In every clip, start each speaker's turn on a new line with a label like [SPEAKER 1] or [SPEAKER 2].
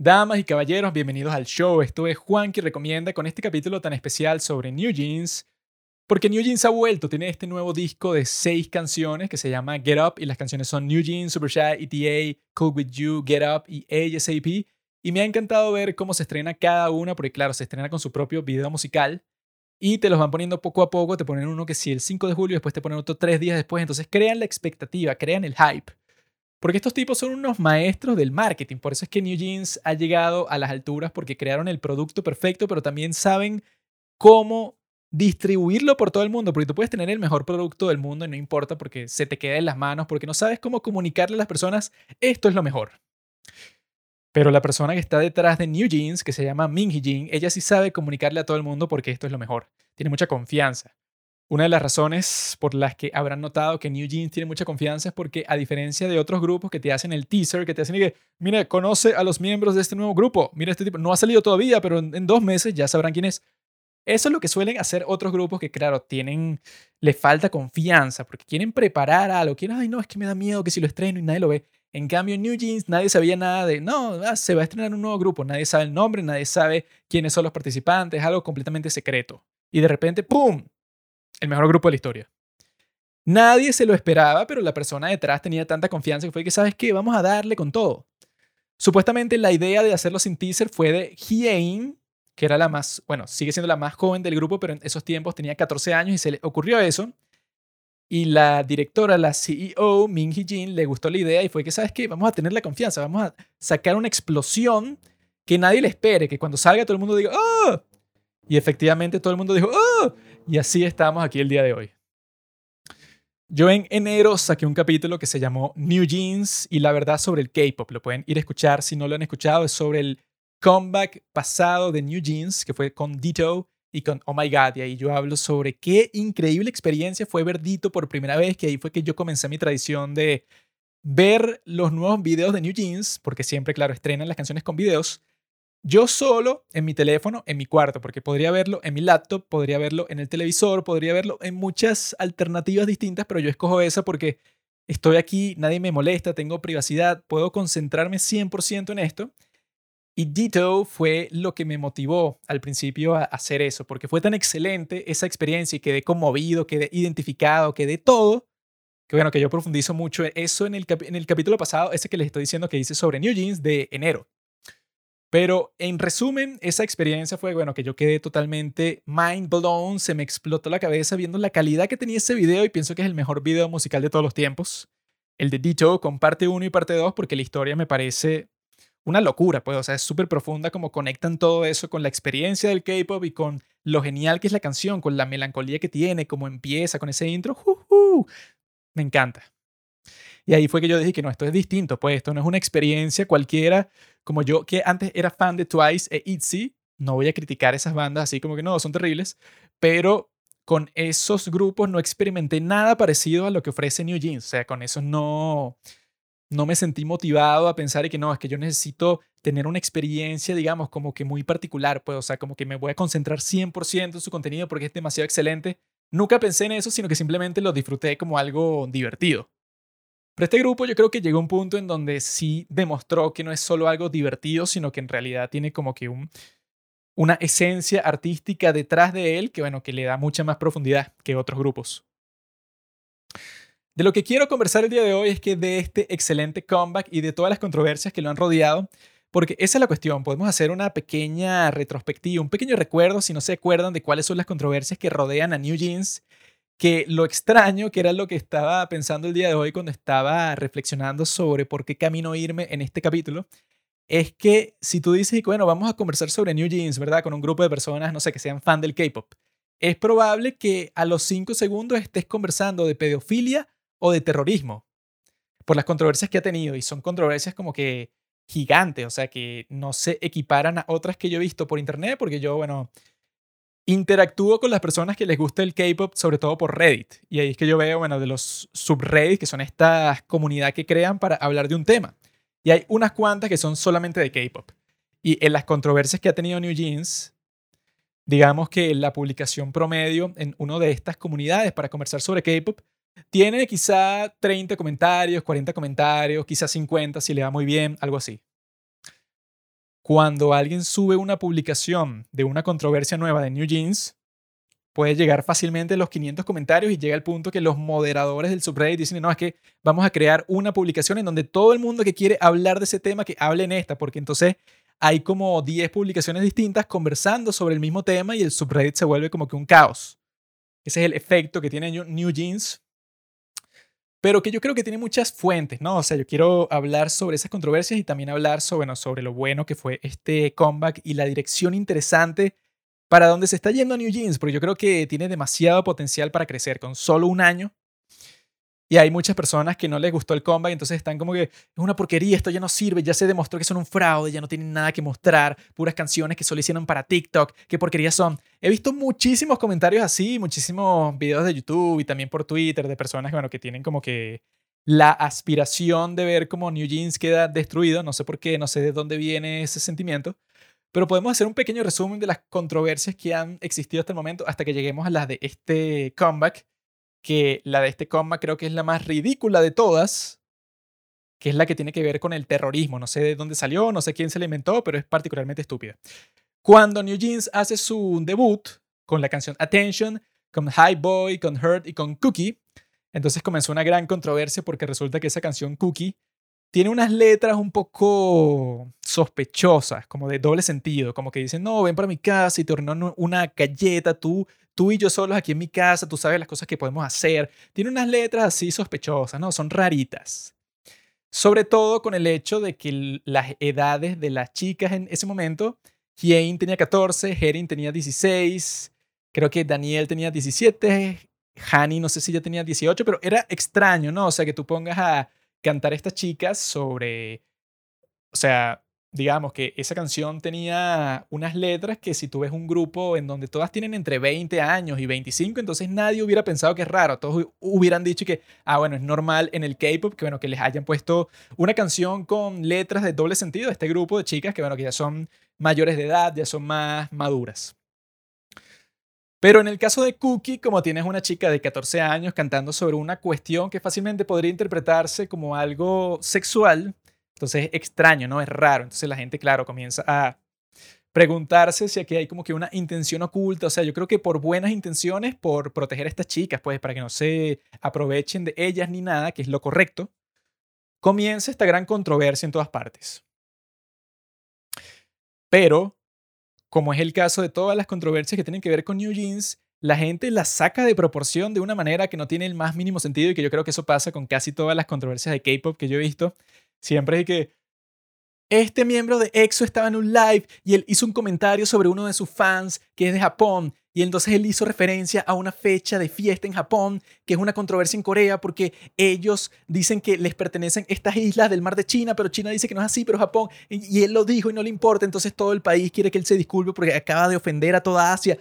[SPEAKER 1] Damas y caballeros, bienvenidos al show. Esto es Juan que recomienda con este capítulo tan especial sobre New Jeans. Porque New Jeans ha vuelto, tiene este nuevo disco de seis canciones que se llama Get Up y las canciones son New Jeans, Super Shy, ETA, Cool With You, Get Up y ASAP. Y me ha encantado ver cómo se estrena cada una, porque claro, se estrena con su propio video musical y te los van poniendo poco a poco, te ponen uno que sí el 5 de julio, después te ponen otro tres días después, entonces crean la expectativa, crean el hype. Porque estos tipos son unos maestros del marketing. Por eso es que New Jeans ha llegado a las alturas porque crearon el producto perfecto, pero también saben cómo distribuirlo por todo el mundo. Porque tú puedes tener el mejor producto del mundo y no importa porque se te queda en las manos, porque no sabes cómo comunicarle a las personas esto es lo mejor. Pero la persona que está detrás de New Jeans, que se llama Ming Jin, ella sí sabe comunicarle a todo el mundo porque esto es lo mejor. Tiene mucha confianza. Una de las razones por las que habrán notado que New Jeans tiene mucha confianza es porque, a diferencia de otros grupos que te hacen el teaser, que te hacen y que, mira, conoce a los miembros de este nuevo grupo, mira, este tipo no ha salido todavía, pero en, dos meses ya sabrán quién es. Eso es lo que suelen hacer otros grupos que, claro, tienen, le falta confianza porque quieren preparar algo. Quieren, ay, no, es que me da miedo que si lo estreno y nadie lo ve. En cambio, en New Jeans nadie sabía nada de, no, ah, se va a estrenar un nuevo grupo, nadie sabe el nombre, nadie sabe quiénes son los participantes, algo completamente secreto. Y de repente, ¡pum! El mejor grupo de la historia. Nadie se lo esperaba, pero la persona detrás tenía tanta confianza que fue que, ¿sabes qué? Vamos a darle con todo. Supuestamente la idea de hacerlo sin teaser fue de Hyein, que era la más, bueno, sigue siendo la más joven del grupo, pero en esos tiempos tenía 14 años y se le ocurrió eso. Y la directora, la CEO, Min Hee-jin, le gustó la idea y fue que, ¿sabes qué? Vamos a tener la confianza, vamos a sacar una explosión que nadie le espere, que cuando salga todo el mundo diga, ¡oh! Y efectivamente todo el mundo dijo, ¡oh! Y así estamos aquí el día de hoy. Yo en enero saqué un capítulo que se llamó New Jeans y la verdad sobre el K-pop. Lo pueden ir a escuchar si no lo han escuchado. Es sobre el comeback pasado de New Jeans, que fue con Dito y con Oh My God. Y ahí yo hablo sobre qué increíble experiencia fue ver Dito por primera vez, que ahí fue que yo comencé mi tradición de ver los nuevos videos de New Jeans, porque siempre, claro, estrenan las canciones con videos. Yo solo en mi teléfono, en mi cuarto, porque podría verlo en mi laptop, podría verlo en el televisor, podría verlo en muchas alternativas distintas, pero yo escojo esa porque estoy aquí, nadie me molesta, tengo privacidad, puedo concentrarme 100% en esto. Y Ditto fue lo que me motivó al principio a hacer eso, porque fue tan excelente esa experiencia y quedé conmovido, quedé identificado, quedé todo, que bueno, que yo profundizo mucho eso en el, en el capítulo pasado, ese que les estoy diciendo que hice sobre New Jeans de enero. Pero en resumen, esa experiencia fue, bueno, que yo quedé totalmente mind blown, se me explotó la cabeza viendo la calidad que tenía ese video y pienso que es el mejor video musical de todos los tiempos. El de Ditto con parte 1 y parte 2 porque la historia me parece una locura, pues, o sea, es súper profunda como conectan todo eso con la experiencia del K-pop y con lo genial que es la canción, con la melancolía que tiene, cómo empieza con ese intro, me encanta. Y ahí fue que yo dije que no, esto es distinto, pues esto no es una experiencia cualquiera como yo que antes era fan de Twice e ITZY, no voy a criticar esas bandas así como que no, son terribles, pero con esos grupos no experimenté nada parecido a lo que ofrece New Jeans, o sea, con esos no no me sentí motivado a pensar y que no, es que yo necesito tener una experiencia, digamos, como que muy particular, pues, o sea, como que me voy a concentrar 100% en su contenido porque es demasiado excelente. Nunca pensé en eso, sino que simplemente lo disfruté como algo divertido. Pero este grupo yo creo que llegó a un punto en donde sí demostró que no es solo algo divertido, sino que en realidad tiene como que un, una esencia artística detrás de él que, bueno, que le da mucha más profundidad que otros grupos. De lo que quiero conversar el día de hoy es que de este excelente comeback y de todas las controversias que lo han rodeado, porque esa es la cuestión, podemos hacer una pequeña retrospectiva, un pequeño recuerdo, si no se acuerdan de cuáles son las controversias que rodean a New Jeans que lo extraño, que era lo que estaba pensando el día de hoy cuando estaba reflexionando sobre por qué camino irme en este capítulo, es que si tú dices, bueno, vamos a conversar sobre New Jeans, ¿verdad? Con un grupo de personas, no sé, que sean fan del K-Pop, es probable que a los cinco segundos estés conversando de pedofilia o de terrorismo, por las controversias que ha tenido, y son controversias como que gigantes, o sea, que no se equiparan a otras que yo he visto por internet, porque yo, bueno, interactúo con las personas que les gusta el K-pop, sobre todo por Reddit. Y ahí es que yo veo, bueno, de los subreddits, que son estas comunidades que crean para hablar de un tema. Y hay unas cuantas que son solamente de K-pop. Y en las controversias que ha tenido New Jeans, digamos que la publicación promedio en una de estas comunidades para conversar sobre K-pop tiene quizá 30 comentarios, 40 comentarios, quizá 50 si le va muy bien, algo así. Cuando alguien sube una publicación de una controversia nueva de New Jeans, puede llegar fácilmente a los 500 comentarios y llega al punto que los moderadores del subreddit dicen, no, es que vamos a crear una publicación en donde todo el mundo que quiere hablar de ese tema, que hable en esta, porque entonces hay como 10 publicaciones distintas conversando sobre el mismo tema y el subreddit se vuelve como que un caos. Ese es el efecto que tiene New Jeans pero que yo creo que tiene muchas fuentes, ¿no? O sea, yo quiero hablar sobre esas controversias y también hablar sobre, bueno, sobre lo bueno que fue este comeback y la dirección interesante para donde se está yendo New Jeans, porque yo creo que tiene demasiado potencial para crecer con solo un año y hay muchas personas que no les gustó el comeback, entonces están como que es una porquería, esto ya no sirve, ya se demostró que son un fraude, ya no tienen nada que mostrar, puras canciones que solo hicieron para TikTok, qué porquería son. He visto muchísimos comentarios así, muchísimos videos de YouTube y también por Twitter de personas bueno, que tienen como que la aspiración de ver cómo New Jeans queda destruido, no sé por qué, no sé de dónde viene ese sentimiento, pero podemos hacer un pequeño resumen de las controversias que han existido hasta el momento hasta que lleguemos a las de este comeback que la de este coma creo que es la más ridícula de todas, que es la que tiene que ver con el terrorismo. No sé de dónde salió, no sé quién se la inventó, pero es particularmente estúpida. Cuando New Jeans hace su debut con la canción Attention, con High Boy, con Hurt y con Cookie, entonces comenzó una gran controversia porque resulta que esa canción Cookie tiene unas letras un poco sospechosas, como de doble sentido, como que dicen, no, ven para mi casa y te ordenó una galleta, tú tú y yo solos aquí en mi casa, tú sabes las cosas que podemos hacer. Tiene unas letras así sospechosas, ¿no? Son raritas. Sobre todo con el hecho de que las edades de las chicas en ese momento, Jane tenía 14, Herin tenía 16, creo que Daniel tenía 17, Hani no sé si ya tenía 18, pero era extraño, ¿no? O sea, que tú pongas a cantar a estas chicas sobre, o sea, digamos que esa canción tenía unas letras que si tú ves un grupo en donde todas tienen entre 20 años y 25, entonces nadie hubiera pensado que es raro. Todos hubieran dicho que, ah, bueno, es normal en el K-pop que, bueno, que les hayan puesto una canción con letras de doble sentido a este grupo de chicas que, bueno, que ya son mayores de edad, ya son más maduras. Pero en el caso de Cookie, como tienes una chica de 14 años cantando sobre una cuestión que fácilmente podría interpretarse como algo sexual, entonces es extraño, ¿no? Es raro. Entonces la gente, claro, comienza a preguntarse si aquí hay como que una intención oculta. O sea, yo creo que por buenas intenciones, por proteger a estas chicas, pues para que no se aprovechen de ellas ni nada, que es lo correcto, comienza esta gran controversia en todas partes. Pero, como es el caso de todas las controversias que tienen que ver con New Jeans, la gente la saca de proporción de una manera que no tiene el más mínimo sentido y que yo creo que eso pasa con casi todas las controversias de K-pop que yo he visto. Siempre es que este miembro de EXO estaba en un live y él hizo un comentario sobre uno de sus fans que es de Japón. Y entonces él hizo referencia a una fecha de fiesta en Japón, que es una controversia en Corea, porque ellos dicen que les pertenecen estas islas del mar de China, pero China dice que no es así, pero Japón, y él lo dijo y no le importa, entonces todo el país quiere que él se disculpe porque acaba de ofender a toda Asia.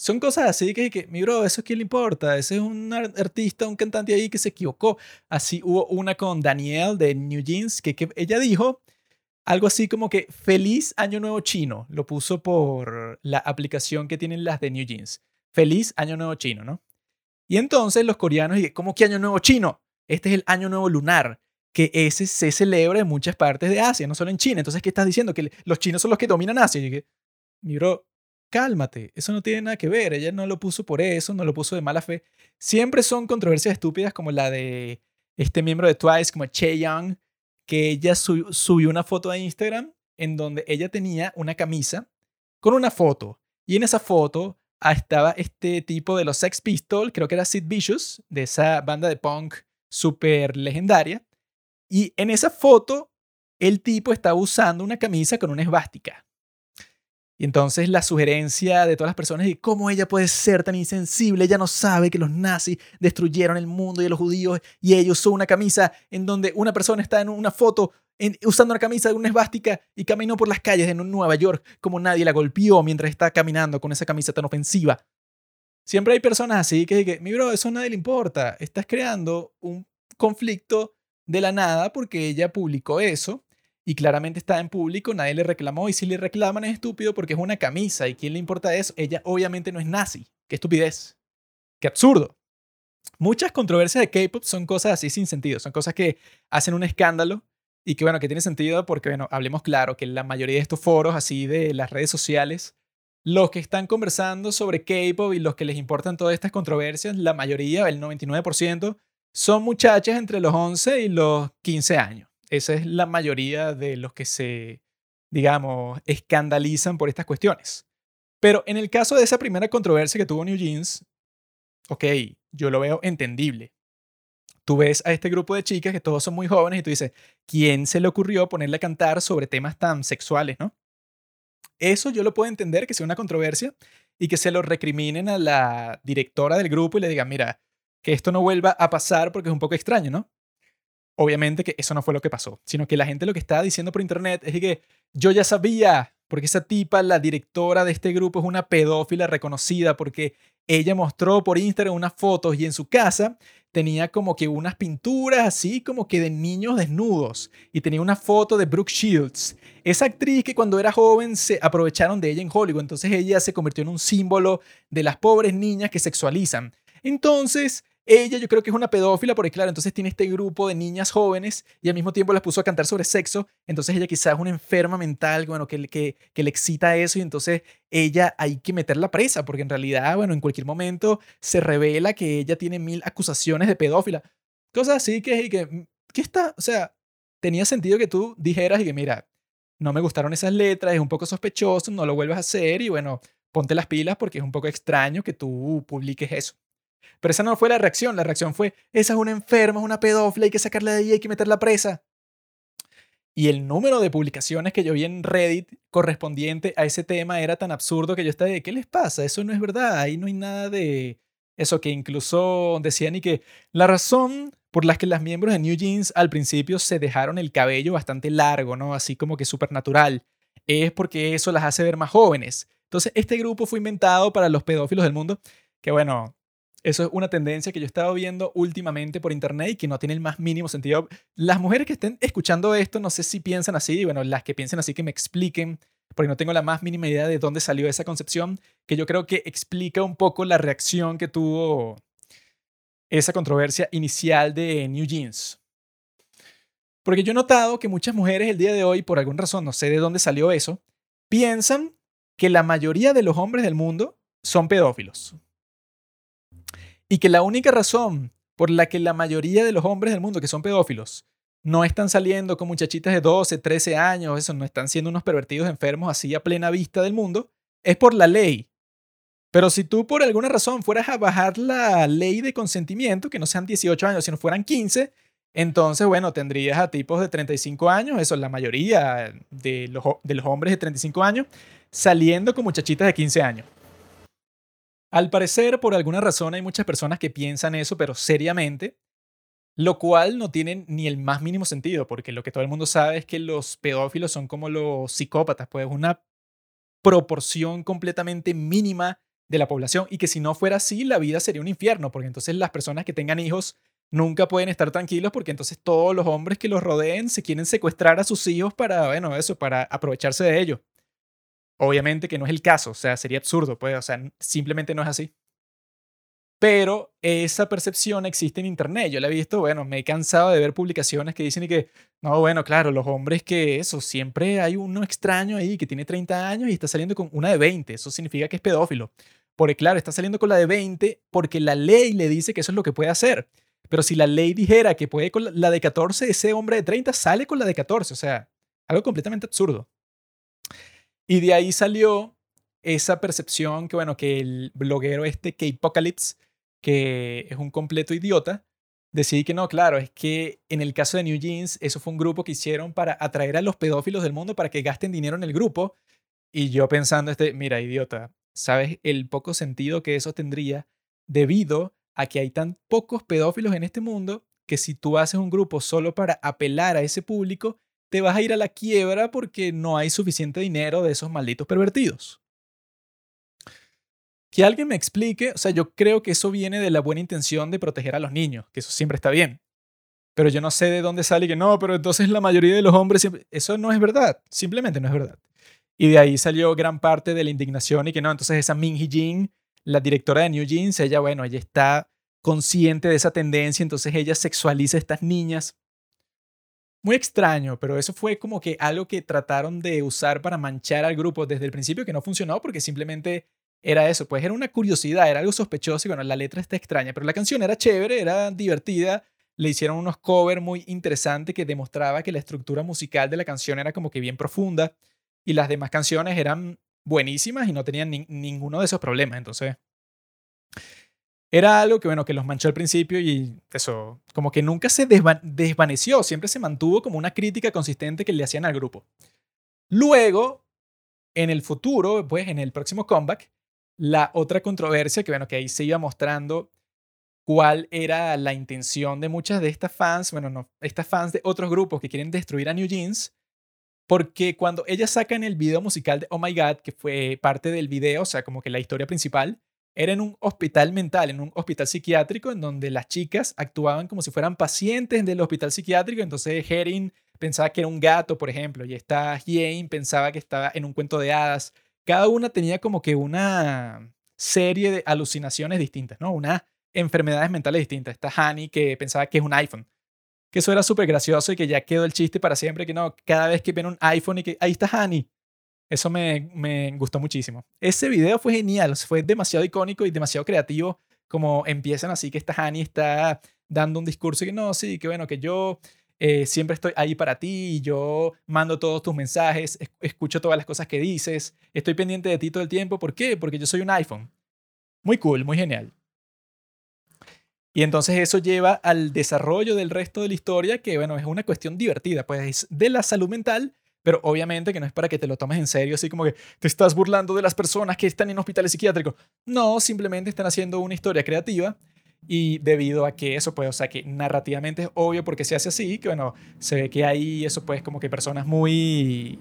[SPEAKER 1] Son cosas así que, que, mi bro, eso es quién le importa. Ese es un artista, un cantante ahí que se equivocó. Así hubo una con Danielle de New Jeans, que, que ella dijo algo así como que feliz año nuevo chino. Lo puso por la aplicación que tienen las de New Jeans. Feliz año nuevo chino, ¿no? Y entonces los coreanos, ¿cómo que año nuevo chino? Este es el año nuevo lunar que ese se celebra en muchas partes de Asia, no solo en China. Entonces, ¿qué estás diciendo? Que los chinos son los que dominan Asia. Y dije, mi bro, cálmate, eso no tiene nada que ver, ella no lo puso por eso, no lo puso de mala fe. Siempre son controversias estúpidas como la de este miembro de Twice, como Che Young, que ella subió una foto a Instagram en donde ella tenía una camisa con una foto. Y en esa foto estaba este tipo de los Sex Pistols, creo que era Sid Vicious, de esa banda de punk súper legendaria. Y en esa foto, el tipo estaba usando una camisa con una esvástica. Y entonces la sugerencia de todas las personas es cómo ella puede ser tan insensible, ella no sabe que los nazis destruyeron el mundo y los judíos y ellos usó una camisa en donde una persona está en una foto usando una camisa de una esvástica y caminó por las calles de Nueva York como nadie la golpeó mientras está caminando con esa camisa tan ofensiva. Siempre hay personas así que dicen, mi bro, eso a nadie le importa, estás creando un conflicto de la nada porque ella publicó eso y claramente está en público, nadie le reclamó y si le reclaman es estúpido porque es una camisa y quién le importa eso, ella obviamente no es nazi, qué estupidez, qué absurdo. Muchas controversias de K-pop son cosas así sin sentido, son cosas que hacen un escándalo y que bueno, que tiene sentido porque, bueno, hablemos claro que la mayoría de estos foros así de las redes sociales, los que están conversando sobre K-pop y los que les importan todas estas controversias, la mayoría, el 99%, son muchachas entre los 11 y los 15 años. Esa es la mayoría de los que se, digamos, escandalizan por estas cuestiones. Pero en el caso de esa primera controversia que tuvo New Jeans, ok, yo lo veo entendible. Tú ves a este grupo de chicas que todos son muy jóvenes y tú dices, ¿quién se le ocurrió ponerle a cantar sobre temas tan sexuales, no? Eso yo lo puedo entender que sea una controversia y que se lo recriminen a la directora del grupo y le digan, mira, que esto no vuelva a pasar porque es un poco extraño, ¿no? Obviamente que eso no fue lo que pasó, sino que la gente lo que está diciendo por internet es que yo ya sabía, porque esa tipa, la directora de este grupo, es una pedófila reconocida porque ella mostró por Instagram unas fotos y en su casa tenía como que unas pinturas así como que de niños desnudos y tenía una foto de Brooke Shields, esa actriz que cuando era joven se aprovecharon de ella en Hollywood, entonces ella se convirtió en un símbolo de las pobres niñas que sexualizan. Entonces, ella yo creo que es una pedófila porque claro, entonces tiene este grupo de niñas jóvenes y al mismo tiempo las puso a cantar sobre sexo, entonces ella quizás es una enferma mental, bueno, que, que, que le excita eso y entonces ella hay que meterla presa porque en realidad, bueno, en cualquier momento se revela que ella tiene mil acusaciones de pedófila. Cosas así que, que, mm, ¿qué está? O sea, tenía sentido que tú dijeras y que mira, no me gustaron esas letras, es un poco sospechoso, no lo vuelvas a hacer y bueno, ponte las pilas porque es un poco extraño que tú publiques eso. Pero esa no fue la reacción. La reacción fue, esa es una enferma, es una pedófila, hay que sacarla de ahí, hay que meterla presa. Y el número de publicaciones que yo vi en Reddit correspondiente a ese tema era tan absurdo que yo estaba de, ¿qué les pasa? Eso no es verdad, ahí no hay nada de eso que incluso decían y que la razón por la que las miembros de New Jeans al principio se dejaron el cabello bastante largo, ¿no? Así como que súper natural, es porque eso las hace ver más jóvenes. Entonces, este grupo fue inventado para los pedófilos del mundo, que bueno, eso es una tendencia que yo he estado viendo últimamente por internet y que no tiene el más mínimo sentido. Las mujeres que estén escuchando esto, no sé si piensan así, bueno, las que piensen así que me expliquen, porque no tengo la más mínima idea de dónde salió esa concepción, que yo creo que explica un poco la reacción que tuvo esa controversia inicial de New Jeans. Porque yo he notado que muchas mujeres el día de hoy, por alguna razón, no sé de dónde salió eso, piensan que la mayoría de los hombres del mundo son pedófilos. Y que la única razón por la que la mayoría de los hombres del mundo que son pedófilos no están saliendo con muchachitas de 12, 13 años, eso, no están siendo unos pervertidos enfermos así a plena vista del mundo, es por la ley. Pero si tú por alguna razón fueras a bajar la ley de consentimiento, que no sean 18 años, sino fueran 15, entonces, bueno, tendrías a tipos de 35 años, eso es la mayoría de los, de los hombres de 35 años, saliendo con muchachitas de 15 años. Al parecer, por alguna razón, hay muchas personas que piensan eso, pero seriamente, lo cual no tiene ni el más mínimo sentido, porque lo que todo el mundo sabe es que los pedófilos son como los psicópatas, pues una proporción completamente mínima de la población y que si no fuera así, la vida sería un infierno, porque entonces las personas que tengan hijos nunca pueden estar tranquilos porque entonces todos los hombres que los rodeen se quieren secuestrar a sus hijos para, bueno, eso, para aprovecharse de ellos. Obviamente que no es el caso, o sea, sería absurdo, pues, o sea, simplemente no es así. Pero esa percepción existe en Internet. Yo la he visto, bueno, me he cansado de ver publicaciones que dicen y que, no, bueno, claro, los hombres que eso, siempre hay uno extraño ahí que tiene 30 años y está saliendo con una de 20. Eso significa que es pedófilo. Porque claro, está saliendo con la de 20 porque la ley le dice que eso es lo que puede hacer. Pero si la ley dijera que puede con la de 14, ese hombre de 30 sale con la de 14. O sea, algo completamente absurdo. Y de ahí salió esa percepción que, bueno, que el bloguero este, K-Apocalypse, que es un completo idiota, decía que no, claro, es que en el caso de New Jeans, eso fue un grupo que hicieron para atraer a los pedófilos del mundo para que gasten dinero en el grupo. Y yo pensando, este, mira, idiota, ¿sabes el poco sentido que eso tendría debido a que hay tan pocos pedófilos en este mundo que si tú haces un grupo solo para apelar a ese público, te vas a ir a la quiebra porque no hay suficiente dinero de esos malditos pervertidos. Que alguien me explique, o sea, yo creo que eso viene de la buena intención de proteger a los niños, que eso siempre está bien. Pero yo no sé de dónde sale que no, pero entonces la mayoría de los hombres, eso no es verdad, simplemente no es verdad. Y de ahí salió gran parte de la indignación y que no, entonces esa Min Hee Jin, la directora de New Jeans, ella, bueno, ella está consciente de esa tendencia, entonces ella sexualiza a estas niñas muy extraño, pero eso fue como que algo que trataron de usar para manchar al grupo desde el principio que no funcionó porque simplemente era eso, pues era una curiosidad, era algo sospechoso y bueno, la letra está extraña, pero la canción era chévere, era divertida, le hicieron unos covers muy interesantes que demostraba que la estructura musical de la canción era como que bien profunda y las demás canciones eran buenísimas y no tenían ninguno de esos problemas, entonces era algo que, bueno, que los manchó al principio y eso, como que nunca se desvaneció, siempre se mantuvo como una crítica consistente que le hacían al grupo. Luego, en el futuro, pues en el próximo comeback, la otra controversia, que bueno, que ahí se iba mostrando cuál era la intención de muchas de estas fans, bueno, no, estas fans de otros grupos que quieren destruir a New Jeans, porque cuando ellas sacan el video musical de Oh My God, que fue parte del video, o sea, como que la historia principal, era en un hospital mental, en un hospital psiquiátrico, en donde las chicas actuaban como si fueran pacientes del hospital psiquiátrico. Entonces Herin pensaba que era un gato, por ejemplo, y esta Jane pensaba que estaba en un cuento de hadas. Cada una tenía como que una serie de alucinaciones distintas, ¿no? Unas enfermedades mentales distintas. Esta Hani que pensaba que es un iPhone. Que eso era súper gracioso y que ya quedó el chiste para siempre, que no, cada vez que ven un iPhone y que ahí está Hani, eso me, me gustó muchísimo. Ese video fue genial, fue demasiado icónico y demasiado creativo, como empiezan así que esta Hani está dando un discurso que no, sí, que bueno, que yo eh, siempre estoy ahí para ti, yo mando todos tus mensajes, escucho todas las cosas que dices, estoy pendiente de ti todo el tiempo. ¿Por qué? Porque yo soy un iPhone. Muy cool, muy genial. Y entonces eso lleva al desarrollo del resto de la historia, que bueno, es una cuestión divertida, pues de la salud mental pero obviamente que no es para que te lo tomes en serio, así como que te estás burlando de las personas que están en hospitales psiquiátricos. No, simplemente están haciendo una historia creativa y debido a que eso pues, o sea, que narrativamente es obvio porque se hace así, que bueno, se ve que hay eso pues como que personas muy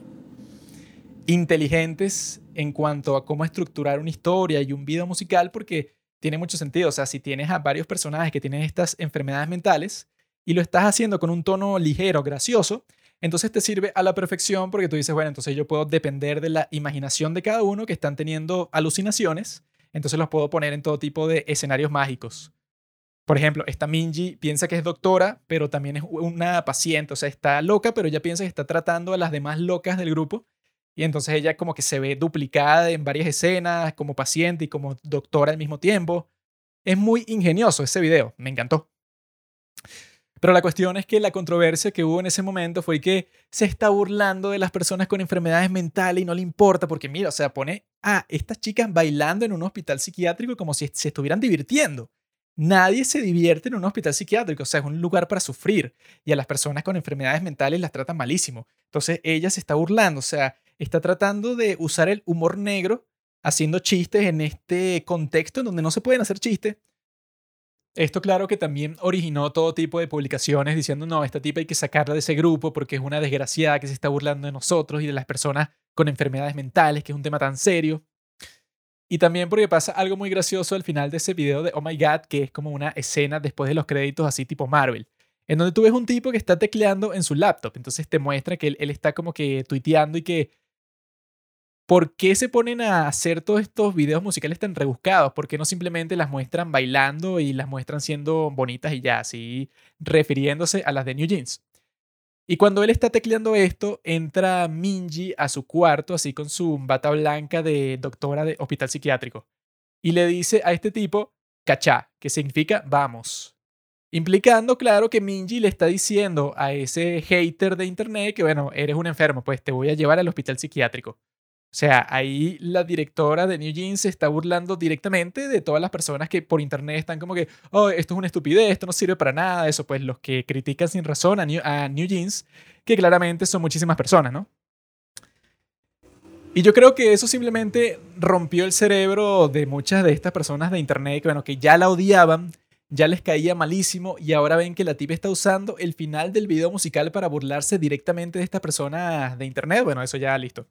[SPEAKER 1] inteligentes en cuanto a cómo estructurar una historia y un video musical porque tiene mucho sentido, o sea, si tienes a varios personajes que tienen estas enfermedades mentales y lo estás haciendo con un tono ligero, gracioso, entonces te sirve a la perfección porque tú dices, bueno, entonces yo puedo depender de la imaginación de cada uno que están teniendo alucinaciones, entonces los puedo poner en todo tipo de escenarios mágicos. Por ejemplo, esta Minji piensa que es doctora, pero también es una paciente, o sea, está loca, pero ella piensa que está tratando a las demás locas del grupo. Y entonces ella como que se ve duplicada en varias escenas, como paciente y como doctora al mismo tiempo. Es muy ingenioso ese video, me encantó. Pero la cuestión es que la controversia que hubo en ese momento fue que se está burlando de las personas con enfermedades mentales y no le importa porque mira, o sea, pone a estas chicas bailando en un hospital psiquiátrico como si se estuvieran divirtiendo. Nadie se divierte en un hospital psiquiátrico, o sea, es un lugar para sufrir y a las personas con enfermedades mentales las tratan malísimo. Entonces ella se está burlando, o sea, está tratando de usar el humor negro haciendo chistes en este contexto en donde no se pueden hacer chistes esto claro que también originó todo tipo de publicaciones diciendo, no, esta tipa hay que sacarla de ese grupo porque es una desgraciada que se está burlando de nosotros y de las personas con enfermedades mentales, que es un tema tan serio. Y también porque pasa algo muy gracioso al final de ese video de Oh My God, que es como una escena después de los créditos así tipo Marvel, en donde tú ves un tipo que está tecleando en su laptop, entonces te muestra que él, él está como que tuiteando y que ¿por qué se ponen a hacer todos estos videos musicales tan rebuscados? ¿Por qué no simplemente las muestran bailando y las muestran siendo bonitas y ya, así refiriéndose a las de New Jeans? Y cuando él está tecleando esto, entra Minji a su cuarto, así con su bata blanca de doctora de hospital psiquiátrico, y le dice a este tipo, cachá, que significa vamos. Implicando, claro, que Minji le está diciendo a ese hater de internet que, bueno, eres un enfermo, pues te voy a llevar al hospital psiquiátrico. O sea, ahí la directora de New Jeans se está burlando directamente de todas las personas que por internet están como que, oh, esto es una estupidez, esto no sirve para nada, eso, pues los que critican sin razón a New, Jeans, que claramente son muchísimas personas, ¿no? Y yo creo que eso simplemente rompió el cerebro de muchas de estas personas de internet que, bueno, que ya la odiaban, ya les caía malísimo y ahora ven que la tip está usando el final del video musical para burlarse directamente de estas personas de internet. Bueno, eso ya listo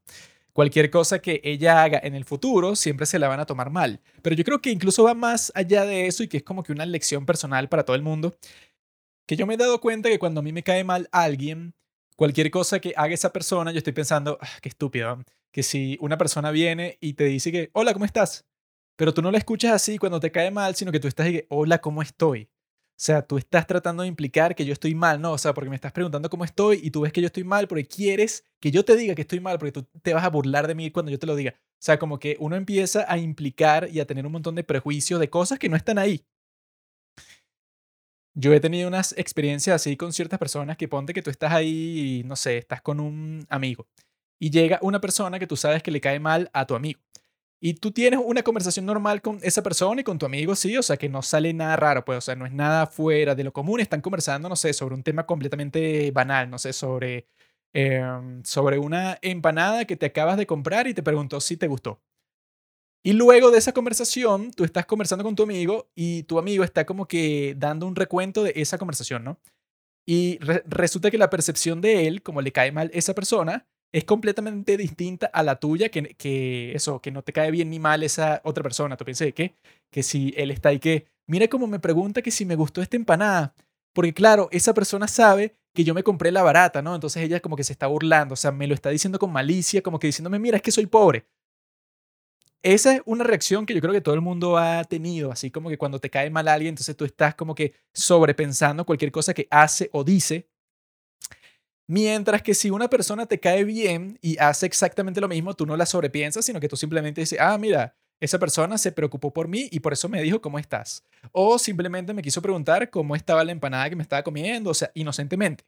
[SPEAKER 1] cualquier cosa que ella haga en el futuro siempre se la van a tomar mal. Pero yo creo que incluso va más allá de eso y que es como que una lección personal para todo el mundo. Que yo me he dado cuenta que cuando a mí me cae mal alguien, cualquier cosa que haga esa persona, yo estoy pensando, ah, qué estúpido. Que si una persona viene y te dice que, hola, ¿cómo estás? Pero tú no la escuchas así cuando te cae mal, sino que tú estás y que, hola, ¿cómo estoy? Sea, tú estás tratando de implicar que yo estoy mal, ¿no? O sea, porque me estás preguntando cómo estoy y tú ves que yo estoy mal porque quieres que yo te diga que estoy mal porque tú te vas a burlar de mí cuando yo te lo diga. O sea, como que uno empieza a implicar y a tener un montón de prejuicios de cosas que no están ahí. Yo he tenido unas experiencias así con ciertas personas que ponte que tú estás ahí, no sé, estás con un amigo y llega una persona que tú sabes que le cae mal a tu amigo. Y tú tienes una conversación normal con esa persona y con tu amigo, sí, o sea, que no sale nada raro, pues, o sea, no es nada fuera de lo común, están conversando, no sé, sobre un tema completamente banal, no sé, sobre, em, sobre una empanada que te acabas de comprar y te preguntó si te gustó. Y luego de esa conversación, tú estás conversando con tu amigo y tu amigo está como que dando un recuento de esa conversación, ¿no? Y resulta que la percepción de él, como le cae mal esa persona, es completamente distinta a la tuya, que, que eso, que no te cae bien ni mal esa otra persona. Tú piensas que, que si él está ahí, que mira cómo me pregunta que si me gustó esta empanada. Porque claro, esa persona sabe que yo me compré la barata, ¿no? Entonces ella como que se está burlando, o sea, me lo está diciendo con malicia, como que diciéndome, mira, es que soy pobre. Esa es una reacción que yo creo que todo el mundo ha tenido, así como que cuando te cae mal alguien, entonces tú estás como que sobrepensando cualquier cosa que hace o dice. Mientras que si una persona te cae bien y hace exactamente lo mismo, tú no la sobrepiensas, sino que tú simplemente dices, ah, mira, esa persona se preocupó por mí y por eso me dijo cómo estás. O simplemente me quiso preguntar cómo estaba la empanada que me estaba comiendo, o sea, inocentemente.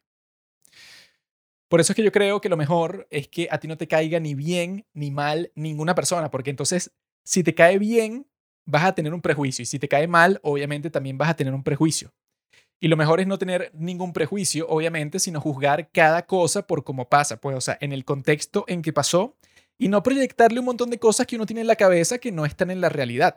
[SPEAKER 1] Por eso es que yo creo que lo mejor es que a ti no te caiga ni bien ni mal ninguna persona, porque entonces si te cae bien, vas a tener un prejuicio y si te cae mal, obviamente también vas a tener un prejuicio. Y lo mejor es no tener ningún prejuicio, obviamente, sino juzgar cada cosa por cómo pasa, pues, o sea, en el contexto en que pasó y no proyectarle un montón de cosas que uno tiene en la cabeza que no están en la realidad.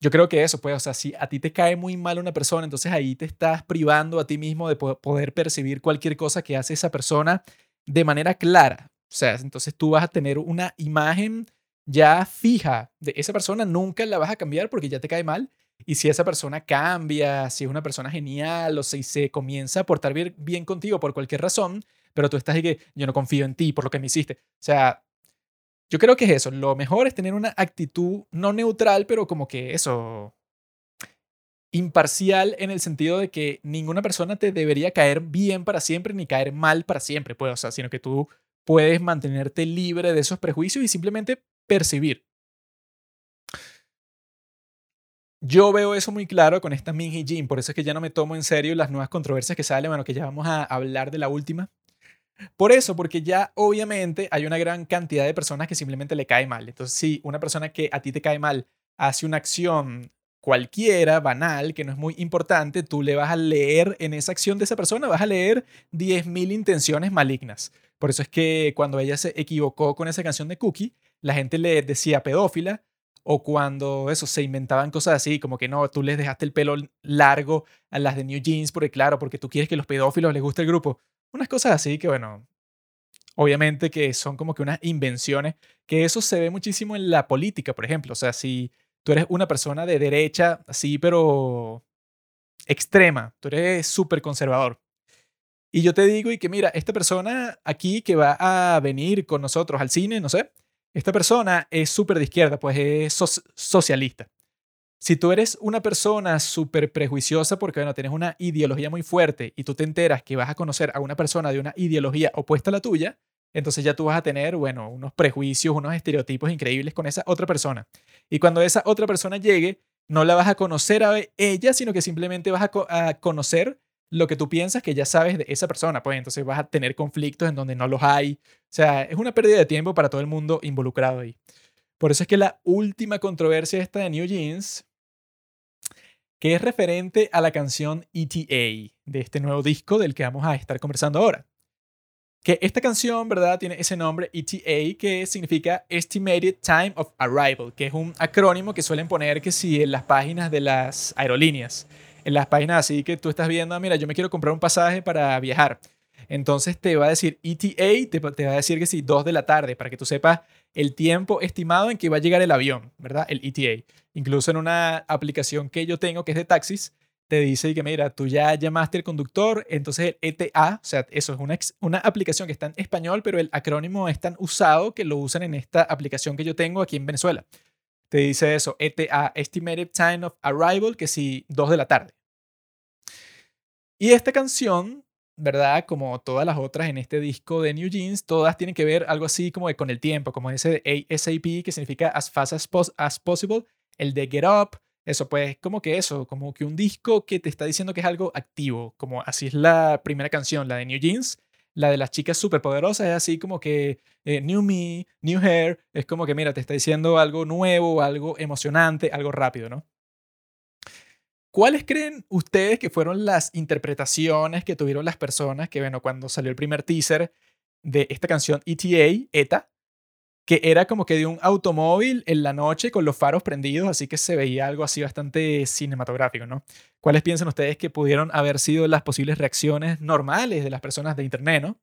[SPEAKER 1] Yo creo que eso, pues, o sea, si a ti te cae muy mal una persona, entonces ahí te estás privando a ti mismo de poder percibir cualquier cosa que hace esa persona de manera clara. O sea, entonces tú vas a tener una imagen ya fija de esa persona, nunca la vas a cambiar porque ya te cae mal. Y si esa persona cambia, si es una persona genial o si se comienza a portar bien, contigo por cualquier razón, pero tú estás ahí que yo no confío en ti por lo que me hiciste. O sea, yo creo que es eso. Lo mejor es tener una actitud no neutral, pero como que eso, imparcial en el sentido de que ninguna persona te debería caer bien para siempre ni caer mal para siempre, pues, o sea, sino que tú puedes mantenerte libre de esos prejuicios y simplemente percibir. Yo veo eso muy claro con esta Minji Jin, por eso es que ya no me tomo en serio las nuevas controversias que salen, bueno, que ya vamos a hablar de la última. Por eso, porque ya obviamente hay una gran cantidad de personas que simplemente le cae mal. Entonces, si una persona que a ti te cae mal hace una acción cualquiera, banal, que no es muy importante, tú le vas a leer en esa acción de esa persona, vas a leer 10.000 intenciones malignas. Por eso es que cuando ella se equivocó con esa canción de Cookie, la gente le decía pedófila, o cuando eso se inventaban cosas así, como que no, tú les dejaste el pelo largo a las de New Jeans, porque claro, porque tú quieres que los pedófilos les guste el grupo. Unas cosas así que, bueno, obviamente que son como que unas invenciones, que eso se ve muchísimo en la política, por ejemplo. O sea, si tú eres una persona de derecha, así, pero extrema, tú eres súper conservador. Y yo te digo, y que mira, esta persona aquí que va a venir con nosotros al cine, no sé, esta persona es súper de izquierda, pues es socialista. Si tú eres una persona súper prejuiciosa porque, bueno, tienes una ideología muy fuerte y tú te enteras que vas a conocer a una persona de una ideología opuesta a la tuya, entonces ya tú vas a tener, bueno, unos prejuicios, unos estereotipos increíbles con esa otra persona. Y cuando esa otra persona llegue, no la vas a conocer a ella, sino que simplemente vas a, a conocer lo que tú piensas que ya sabes de esa persona, pues entonces vas a tener conflictos en donde no los hay. O sea, es una pérdida de tiempo para todo el mundo involucrado ahí. Por eso es que la última controversia esta de New Jeans, que es referente a la canción ETA de este nuevo disco del que vamos a estar conversando ahora. Que esta canción, ¿verdad? Tiene ese nombre ETA que significa Estimated Time of Arrival, que es un acrónimo que suelen poner que si en las páginas de las aerolíneas en las páginas así que tú estás viendo, ah, mira, yo me quiero comprar un pasaje para viajar. Entonces te va a decir ETA, te, va a decir que sí, 2 de la tarde, para que tú sepas el tiempo estimado en que va a llegar el avión, ¿verdad? El ETA. Incluso en una aplicación que yo tengo que es de taxis, te dice que mira, tú ya llamaste al conductor, entonces el ETA, o sea, eso es una, una aplicación que está en español, pero el acrónimo es tan usado que lo usan en esta aplicación que yo tengo aquí en Venezuela te dice eso, ETA, Estimated Time of Arrival, que si 2 de la tarde. Y esta canción, ¿verdad? Como todas las otras en este disco de New Jeans, todas tienen que ver algo así como de con el tiempo, como ese ASAP, que significa as fast as, as possible, el de Get Up, eso, pues, como que eso, como que un disco que te está diciendo que es algo activo, como así es la primera canción, la de New Jeans, la de las chicas superpoderosas es así como que eh, New Me, New Hair, es como que, mira, te está diciendo algo nuevo, algo emocionante, algo rápido, ¿no? ¿Cuáles creen ustedes que fueron las interpretaciones que tuvieron las personas que, bueno, cuando salió el primer teaser de esta canción ETA, ETA, que era como que de un automóvil en la noche con los faros prendidos, así que se veía algo así bastante cinematográfico, ¿no? ¿Cuáles piensan ustedes que pudieron haber sido las posibles reacciones normales de las personas de Internet, ¿no?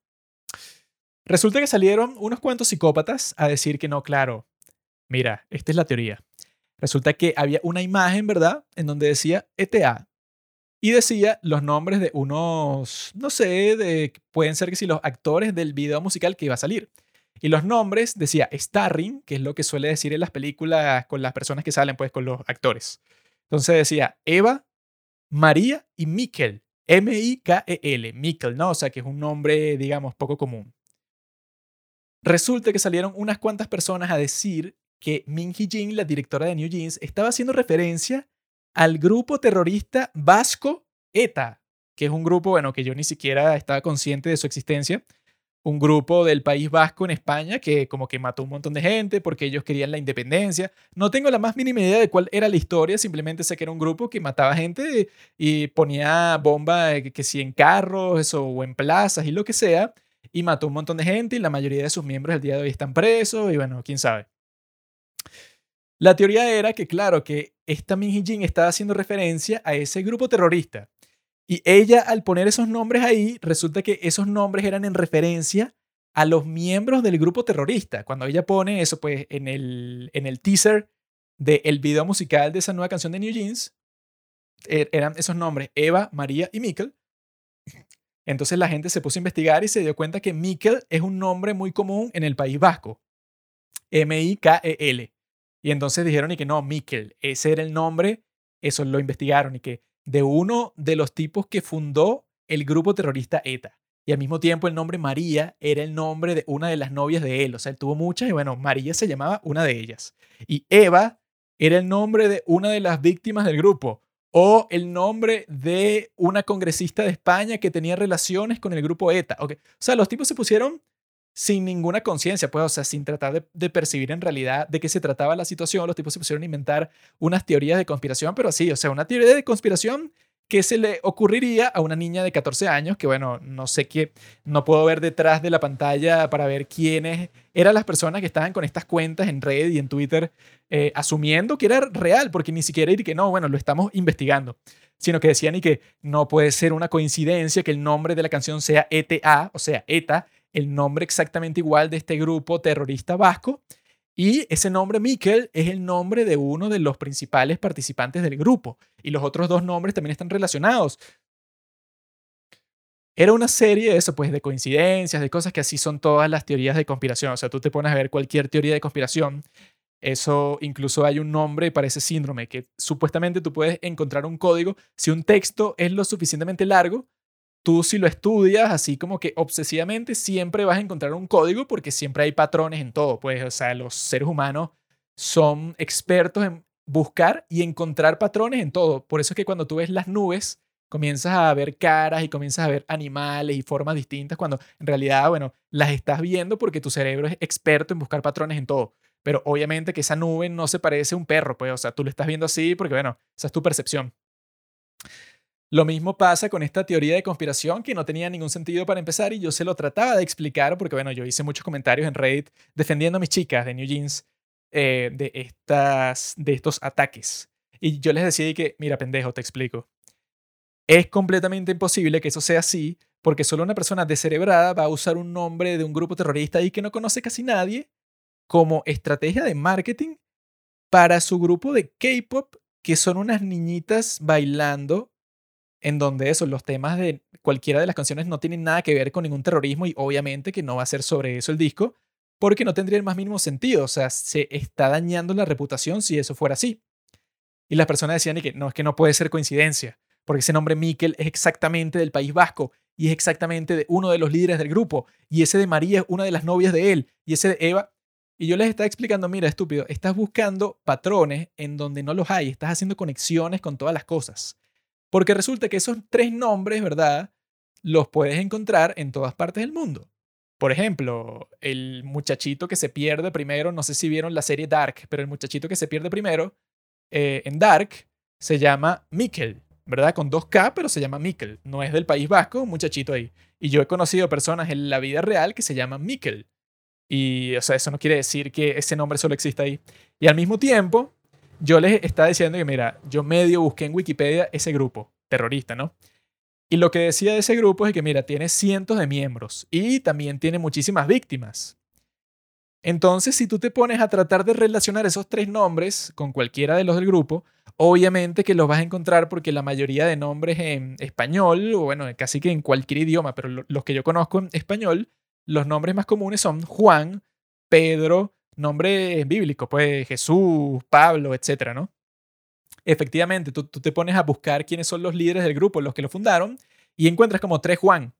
[SPEAKER 1] Resulta que salieron unos cuantos psicópatas a decir que no, claro, mira, esta es la teoría. Resulta que había una imagen, ¿verdad? En donde decía ETA. Y decía los nombres de unos, no sé, de, pueden ser que si los actores del video musical que iba a salir. Y los nombres decía starring, que es lo que suele decir en las películas con las personas que salen, pues con los actores. Entonces decía Eva, María y Mikkel. M-I-K-E-L, Mikkel, ¿no? O sea que es un nombre, digamos, poco común. Resulta que salieron unas cuantas personas a decir que Min Hee-jin, la directora de New Jeans, estaba haciendo referencia al grupo terrorista vasco ETA, que es un grupo, bueno, que yo ni siquiera estaba consciente de su existencia, un grupo del País Vasco en España que como que mató un montón de gente porque ellos querían la independencia. No tengo la más mínima idea de cuál era la historia, simplemente sé que era un grupo que mataba gente y ponía bomba eh, que si en carros o en plazas y lo que sea, y mató un montón de gente y la mayoría de sus miembros el día de hoy están presos y bueno, quién sabe. La teoría era que, claro, que esta Min Jin estaba haciendo referencia a ese grupo terrorista y ella, al poner esos nombres ahí, resulta que esos nombres eran en referencia a los miembros del grupo terrorista. Cuando ella pone eso, pues, en el, en el teaser del video musical de esa nueva canción de New Jeans, er, eran esos nombres, Eva, María y Mikkel. Entonces la gente se puso a investigar y se dio cuenta que Mikkel es un nombre muy común en el País Vasco. M-I-K-E-L. Y entonces dijeron y que no, Mikkel, ese era el nombre, eso lo investigaron y que de uno de los tipos que fundó el grupo terrorista ETA. Y al mismo tiempo el nombre María era el nombre de una de las novias de él. O sea, él tuvo muchas y bueno, María se llamaba una de ellas. Y Eva era el nombre de una de las víctimas del grupo. O el nombre de una congresista de España que tenía relaciones con el grupo ETA. O sea, los tipos se pusieron sin ninguna conciencia, pues, o sea, sin tratar de, percibir en realidad de qué se trataba la situación, los tipos se pusieron a inventar unas teorías de conspiración, pero sí, o sea, una teoría de conspiración que se le ocurriría a una niña de 14 años, que bueno, no sé qué, no puedo ver detrás de la pantalla para ver quiénes eran las personas que estaban con estas cuentas en red y en Twitter, eh, asumiendo que era real, porque ni siquiera y que no, bueno, lo estamos investigando, sino que decían y que no puede ser una coincidencia que el nombre de la canción sea ETA, o sea, ETA, el nombre exactamente igual de este grupo terrorista vasco. Y ese nombre, Mikel, es el nombre de uno de los principales participantes del grupo. Y los otros dos nombres también están relacionados. Era una serie de eso, pues, de coincidencias, de cosas que así son todas las teorías de conspiración. O sea, tú te pones a ver cualquier teoría de conspiración. Eso incluso hay un nombre para ese síndrome, que supuestamente tú puedes encontrar un código. Si un texto es lo suficientemente largo, tú si lo estudias así como que obsesivamente, siempre vas a encontrar un código porque siempre hay patrones en todo. Pues, o sea, los seres humanos son expertos en buscar y encontrar patrones en todo. Por eso es que cuando tú ves las nubes, comienzas a ver caras y comienzas a ver animales y formas distintas, cuando en realidad, bueno, las estás viendo porque tu cerebro es experto en buscar patrones en todo. Pero obviamente que esa nube no se parece a un perro, pues, o sea, tú lo estás viendo así porque, bueno, esa es tu percepción. Lo mismo pasa con esta teoría de conspiración que no tenía ningún sentido para empezar y yo se lo trataba de explicar porque, bueno, yo hice muchos comentarios en Reddit defendiendo a mis chicas de New Jeans eh, de, estas, de estos ataques. Y yo les decía que, mira, pendejo, te explico. Es completamente imposible que eso sea así porque solo una persona descerebrada va a usar un nombre de un grupo terrorista y que no conoce casi nadie como estrategia de marketing para su grupo de K-pop que son unas niñitas bailando en donde eso, los temas de cualquiera de las canciones no tienen nada que ver con ningún terrorismo y obviamente que no va a ser sobre eso el disco, porque no tendría el más mínimo sentido, o sea, se está dañando la reputación si eso fuera así. Y las personas decían que no, es que no puede ser coincidencia, porque ese nombre Miquel es exactamente del País Vasco y es exactamente de uno de los líderes del grupo, y ese de María es una de las novias de él, y ese de Eva. Y yo les estaba explicando, mira, estúpido, estás buscando patrones en donde no los hay, estás haciendo conexiones con todas las cosas. Porque resulta que esos tres nombres, ¿verdad? Los puedes encontrar en todas partes del mundo. Por ejemplo, el muchachito que se pierde primero, no sé si vieron la serie Dark, pero el muchachito que se pierde primero eh, en Dark se llama Mikkel, ¿verdad? Con dos K, pero se llama Mikkel. No es del País Vasco, un muchachito ahí. Y yo he conocido personas en la vida real que se llaman Mikkel. Y, o sea, eso no quiere decir que ese nombre solo exista ahí. Y al mismo tiempo, yo les estaba diciendo que, mira, yo medio busqué en Wikipedia ese grupo terrorista, ¿no? Y lo que decía de ese grupo es que, mira, tiene cientos de miembros y también tiene muchísimas víctimas. Entonces, si tú te pones a tratar de relacionar esos tres nombres con cualquiera de los del grupo, obviamente que los vas a encontrar porque la mayoría de nombres en español, o bueno, casi que en cualquier idioma, pero los que yo conozco en español, los nombres más comunes son Juan, Pedro, nombres bíblicos, pues Jesús, Pablo, etcétera, ¿no? efectivamente, tú, te pones a buscar quiénes son los líderes del grupo, los que lo fundaron, y encuentras como tres Juan.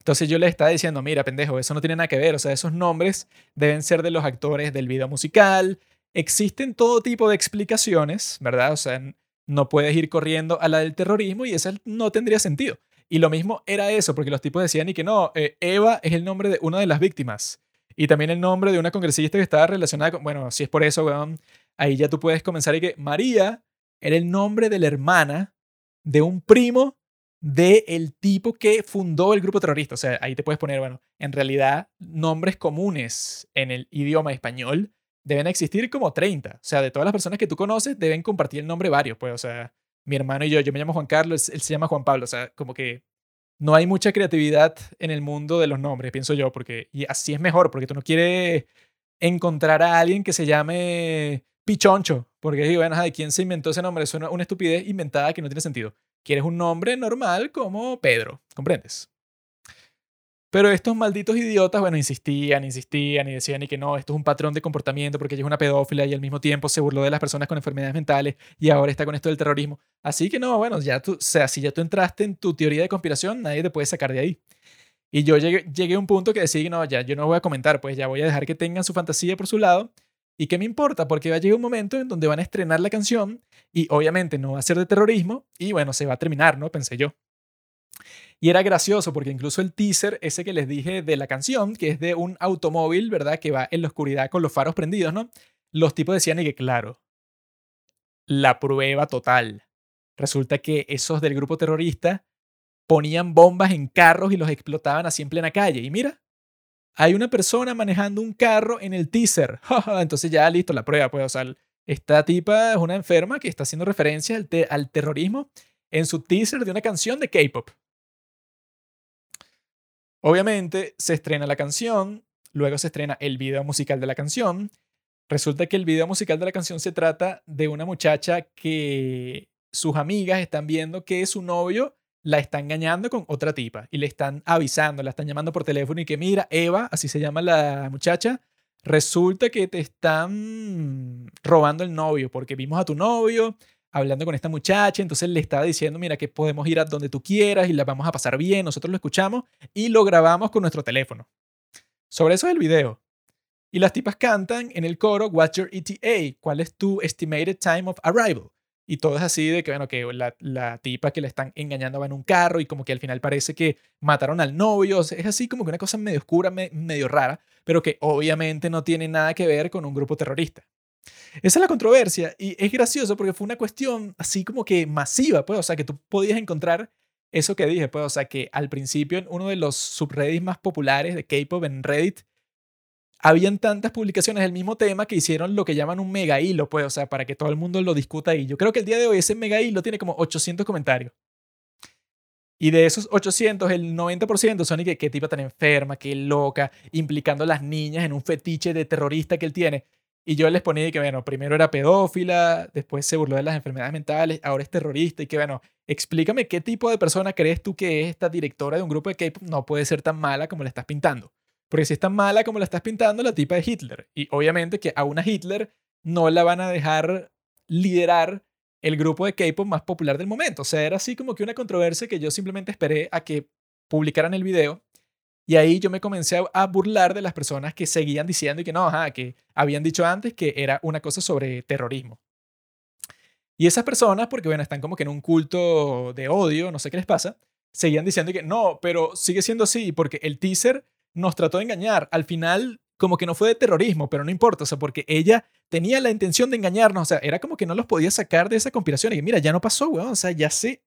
[SPEAKER 1] Entonces yo le estaba diciendo, mira, pendejo, eso no tiene nada que ver, o sea, esos nombres deben ser de los actores del video musical. Existen todo tipo de explicaciones, ¿verdad? O sea, no puedes ir corriendo a la del terrorismo y esa no tendría sentido. Y lo mismo era eso, porque los tipos decían y que no, eh, Eva es el nombre de una de las víctimas. Y también el nombre de una congresista que estaba relacionada con, bueno, si es por eso, weón, ahí ya tú puedes comenzar y que María era el nombre de la hermana de un primo del el tipo que fundó el grupo terrorista. O sea, ahí te puedes poner, bueno, en realidad nombres comunes en el idioma español deben existir como 30. O sea, de todas las personas que tú conoces deben compartir el nombre varios. Pues, o sea, mi hermano y yo, yo me llamo Juan Carlos, él se llama Juan Pablo. O sea, como que no hay mucha creatividad en el mundo de los nombres, pienso yo, porque y así es mejor, porque tú no quieres encontrar a alguien que se llame Pichoncho, porque digo, bueno, ¿de quién se inventó ese nombre? Es una, una estupidez inventada que no tiene sentido. Quieres un nombre normal como Pedro, ¿comprendes? Pero estos malditos idiotas, bueno, insistían, insistían y decían y que no, esto es un patrón de comportamiento porque ella es una pedófila y al mismo tiempo se burló de las personas con enfermedades mentales y ahora está con esto del terrorismo. Así que no, bueno, ya tú, o sea, si ya tú entraste en tu teoría de conspiración, nadie te puede sacar de ahí. Y yo llegué, llegué a un punto que decía, no, ya, yo no voy a comentar, pues ya voy a dejar que tengan su fantasía por su lado ¿Y qué me importa? Porque va a llegar un momento en donde van a estrenar la canción y obviamente no va a ser de terrorismo y bueno, se va a terminar, ¿no? Pensé yo. Y era gracioso porque incluso el teaser, ese que les dije de la canción, que es de un automóvil, ¿verdad? Que va en la oscuridad con los faros prendidos, ¿no? Los tipos decían que claro, la prueba total. Resulta que esos del grupo terrorista ponían bombas en carros y los explotaban así en plena calle. Y mira, hay una persona manejando un carro en el teaser. Entonces ya listo, la prueba, pues, o sea, esta tipa es una enferma que está haciendo referencia al, al terrorismo en su teaser de una canción de K-pop. Obviamente se estrena la canción, luego se estrena el video musical de la canción. Resulta que el video musical de la canción se trata de una muchacha que sus amigas están viendo que su novio la está engañando con otra tipa y le están avisando, la están llamando por teléfono y que mira, Eva, así se llama la muchacha, resulta que te están robando el novio porque vimos a tu novio hablando con esta muchacha, entonces le estaba diciendo, mira, que podemos ir a donde tú quieras y la vamos a pasar bien, nosotros lo escuchamos y lo grabamos con nuestro teléfono. Sobre eso es el video. Y las tipas cantan en el coro, What's your ETA? ¿Cuál es tu estimated time of arrival? Y todo es así de que, bueno, que la, la, tipa que le están engañando va en un carro y como que al final parece que mataron al novio. es así como que una cosa medio oscura, medio rara, pero que obviamente no tiene nada que ver con un grupo terrorista. Esa es la controversia y es gracioso porque fue una cuestión así como que masiva, pues, o sea, que tú podías encontrar eso que dije, pues, o sea, que al principio en uno de los subreddits más populares de K-pop en Reddit habían tantas publicaciones del mismo tema que hicieron lo que llaman un mega hilo, pues, o sea, para que todo el mundo lo discuta ahí. Yo creo que el día de hoy ese mega hilo tiene como 800 comentarios. Y de esos 800, el 90% son y que qué tipa tan enferma, qué loca, implicando a las niñas en un fetiche de terrorista que él tiene. Y yo les ponía que, bueno, primero era pedófila, después se burló de las enfermedades mentales, ahora es terrorista. Y que, bueno, explícame qué tipo de persona crees tú que es esta directora de un grupo de K-pop. No puede ser tan mala como la estás pintando. Porque si es tan mala como la estás pintando, la tipa es Hitler. Y obviamente que a una Hitler no la van a dejar liderar el grupo de K-pop más popular del momento. O sea, era así como que una controversia que yo simplemente esperé a que publicaran el video. Y ahí yo me comencé a burlar de las personas que seguían diciendo y que no, ajá, que habían dicho antes que era una cosa sobre terrorismo. Y esas personas, porque bueno, están como que en un culto de odio, no sé qué les pasa, seguían diciendo que no, pero sigue siendo así, porque el teaser nos trató de engañar. Al final, como que no fue de terrorismo, pero no importa, o sea, porque ella tenía la intención de engañarnos, o sea, era como que no los podía sacar de esa conspiración. Y mira, ya no pasó, weón, o sea, ya se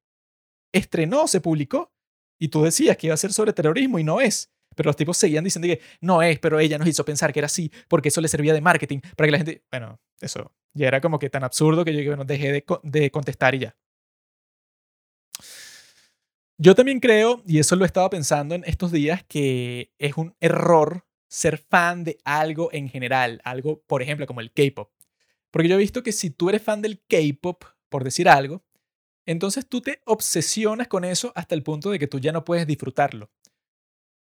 [SPEAKER 1] estrenó, se publicó. Y tú decías que iba a ser sobre terrorismo y no es. Pero los tipos seguían diciendo que no es, pero ella nos hizo pensar que era así, porque eso le servía de marketing, para que la gente, bueno, eso ya era como que tan absurdo que yo bueno, dejé de, de contestar y ya. Yo también creo, y eso lo he estado pensando en estos días, que es un error ser fan de algo en general, algo, por ejemplo, como el K-pop. Porque yo he visto que si tú eres fan del K-pop, por decir algo, entonces tú te obsesionas con eso hasta el punto de que tú ya no puedes disfrutarlo.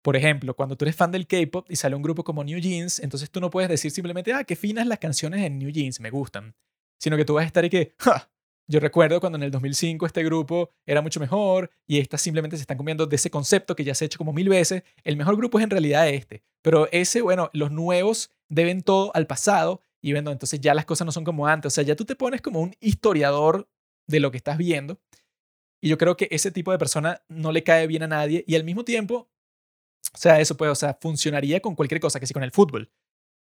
[SPEAKER 1] Por ejemplo, cuando tú eres fan del K-pop y sale un grupo como New Jeans, entonces tú no puedes decir simplemente, ah, qué finas las canciones en New Jeans, me gustan. Sino que tú vas a estar y que, ¡ja! Yo recuerdo cuando en el 2005 este grupo era mucho mejor y estas simplemente se están comiendo de ese concepto que ya se ha hecho como mil veces. El mejor grupo es en realidad este. Pero ese, bueno, los nuevos deben todo al pasado y bueno, entonces ya las cosas no son como antes. O sea, ya tú te pones como un historiador de lo que estás viendo. Y yo creo que ese tipo de persona no le cae bien a nadie y al mismo tiempo, o sea, eso puede, o sea, funcionaría con cualquier cosa, que si con el fútbol.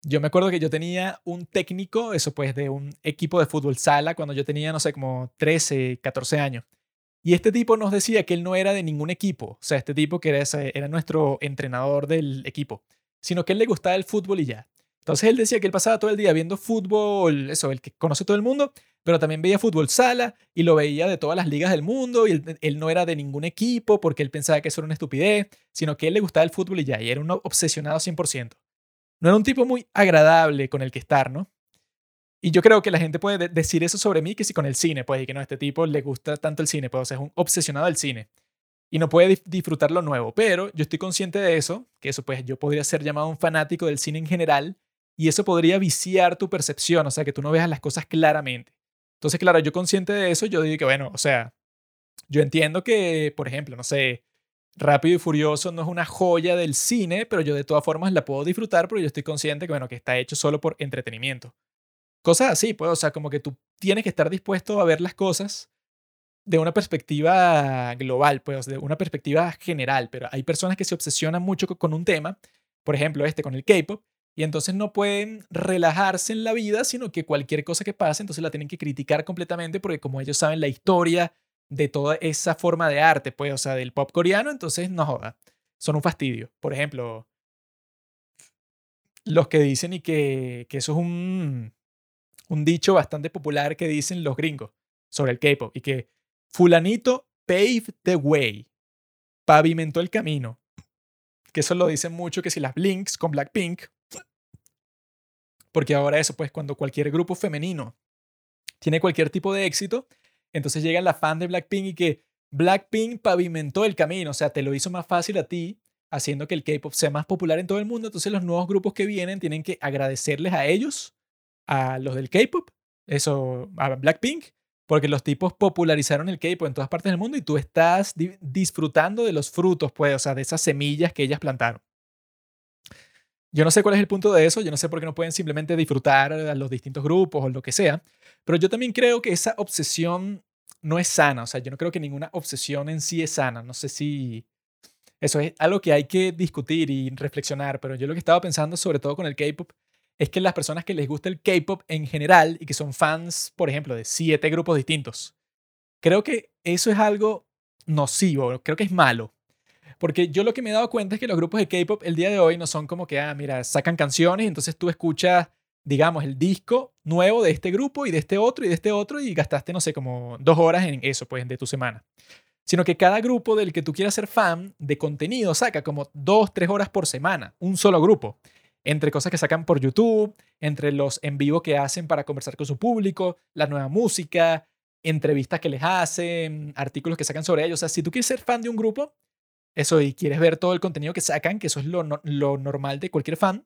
[SPEAKER 1] Yo me acuerdo que yo tenía un técnico, eso pues, de un equipo de fútbol sala cuando yo tenía, no sé, como 13, 14 años. Y este tipo nos decía que él no era de ningún equipo, o sea, este tipo que era, era nuestro entrenador del equipo, sino que él le gustaba el fútbol y ya. Entonces él decía que él pasaba todo el día viendo fútbol, eso, el que conoce todo el mundo, pero también veía fútbol sala y lo veía de todas las ligas del mundo y él, no era de ningún equipo porque él pensaba que eso era una estupidez, sino que él le gustaba el fútbol y ya, y era un obsesionado 100% no era un tipo muy agradable con el que estar, ¿no? Y yo creo que la gente puede decir eso sobre mí que si con el cine, pues, y que no, este tipo le gusta tanto el cine, pues, o sea, es un obsesionado del cine y no puede disfrutar lo nuevo. Pero yo estoy consciente de eso, que eso, pues, yo podría ser llamado un fanático del cine en general y eso podría viciar tu percepción, o sea, que tú no veas las cosas claramente. Entonces, claro, yo consciente de eso, yo digo que, bueno, o sea, yo entiendo que, por ejemplo, no sé, Rápido y Furioso no es una joya del cine, pero yo de todas formas la puedo disfrutar porque yo estoy consciente que, bueno, que está hecho solo por entretenimiento. Cosas así, pues, o sea, como que tú tienes que estar dispuesto a ver las cosas de una perspectiva global, pues, de una perspectiva general, pero hay personas que se obsesionan mucho con un tema, por ejemplo, este con el K-pop, y entonces no pueden relajarse en la vida, sino que cualquier cosa que pase, entonces la tienen que criticar completamente porque como ellos saben la historia de toda esa forma de arte, pues, o sea, del pop coreano, entonces no joda, son un fastidio. Por ejemplo, los que dicen y que, que eso es un, un dicho bastante popular que dicen los gringos sobre el K-pop y que fulanito paved the way, pavimentó el camino. Que eso lo dicen mucho que si las Blinks con Blackpink, porque ahora eso, pues cuando cualquier grupo femenino tiene cualquier tipo de éxito, entonces llega la fan de Blackpink y que Blackpink pavimentó el camino, o sea, te lo hizo más fácil a ti, haciendo que el K-pop sea más popular en todo el mundo. Entonces los nuevos grupos que vienen tienen que agradecerles a ellos, a los del K-pop, eso, a Blackpink, porque los tipos popularizaron el K-pop en todas partes del mundo y tú estás disfrutando de los frutos, pues, o sea, de esas semillas que ellas plantaron. Yo no sé cuál es el punto de eso, yo no sé por qué no pueden simplemente disfrutar a los distintos grupos o lo que sea, pero yo también creo que esa obsesión no es sana, o sea, yo no creo que ninguna obsesión en sí es sana, no sé si eso es algo que hay que discutir y reflexionar, pero yo lo que estaba pensando sobre todo con el K-Pop es que las personas que les gusta el K-Pop en general y que son fans, por ejemplo, de siete grupos distintos, creo que eso es algo nocivo, creo que es malo. Porque yo lo que me he dado cuenta es que los grupos de K-pop el día de hoy no son como que, ah, mira, sacan canciones entonces tú escuchas, digamos, el disco nuevo de este grupo y de este otro y de este otro y gastaste, no sé, como dos horas en eso, pues, de tu semana. Sino que cada grupo del que tú quieras ser fan de contenido saca como dos, tres horas por semana, un solo grupo. Entre cosas que sacan por YouTube, entre los en vivo que hacen para conversar con su público, la nueva música, entrevistas que les hacen, artículos que sacan sobre ellos. O sea, si tú quieres ser fan de un grupo, eso y quieres ver todo el contenido que sacan, que eso es lo, lo normal de cualquier fan,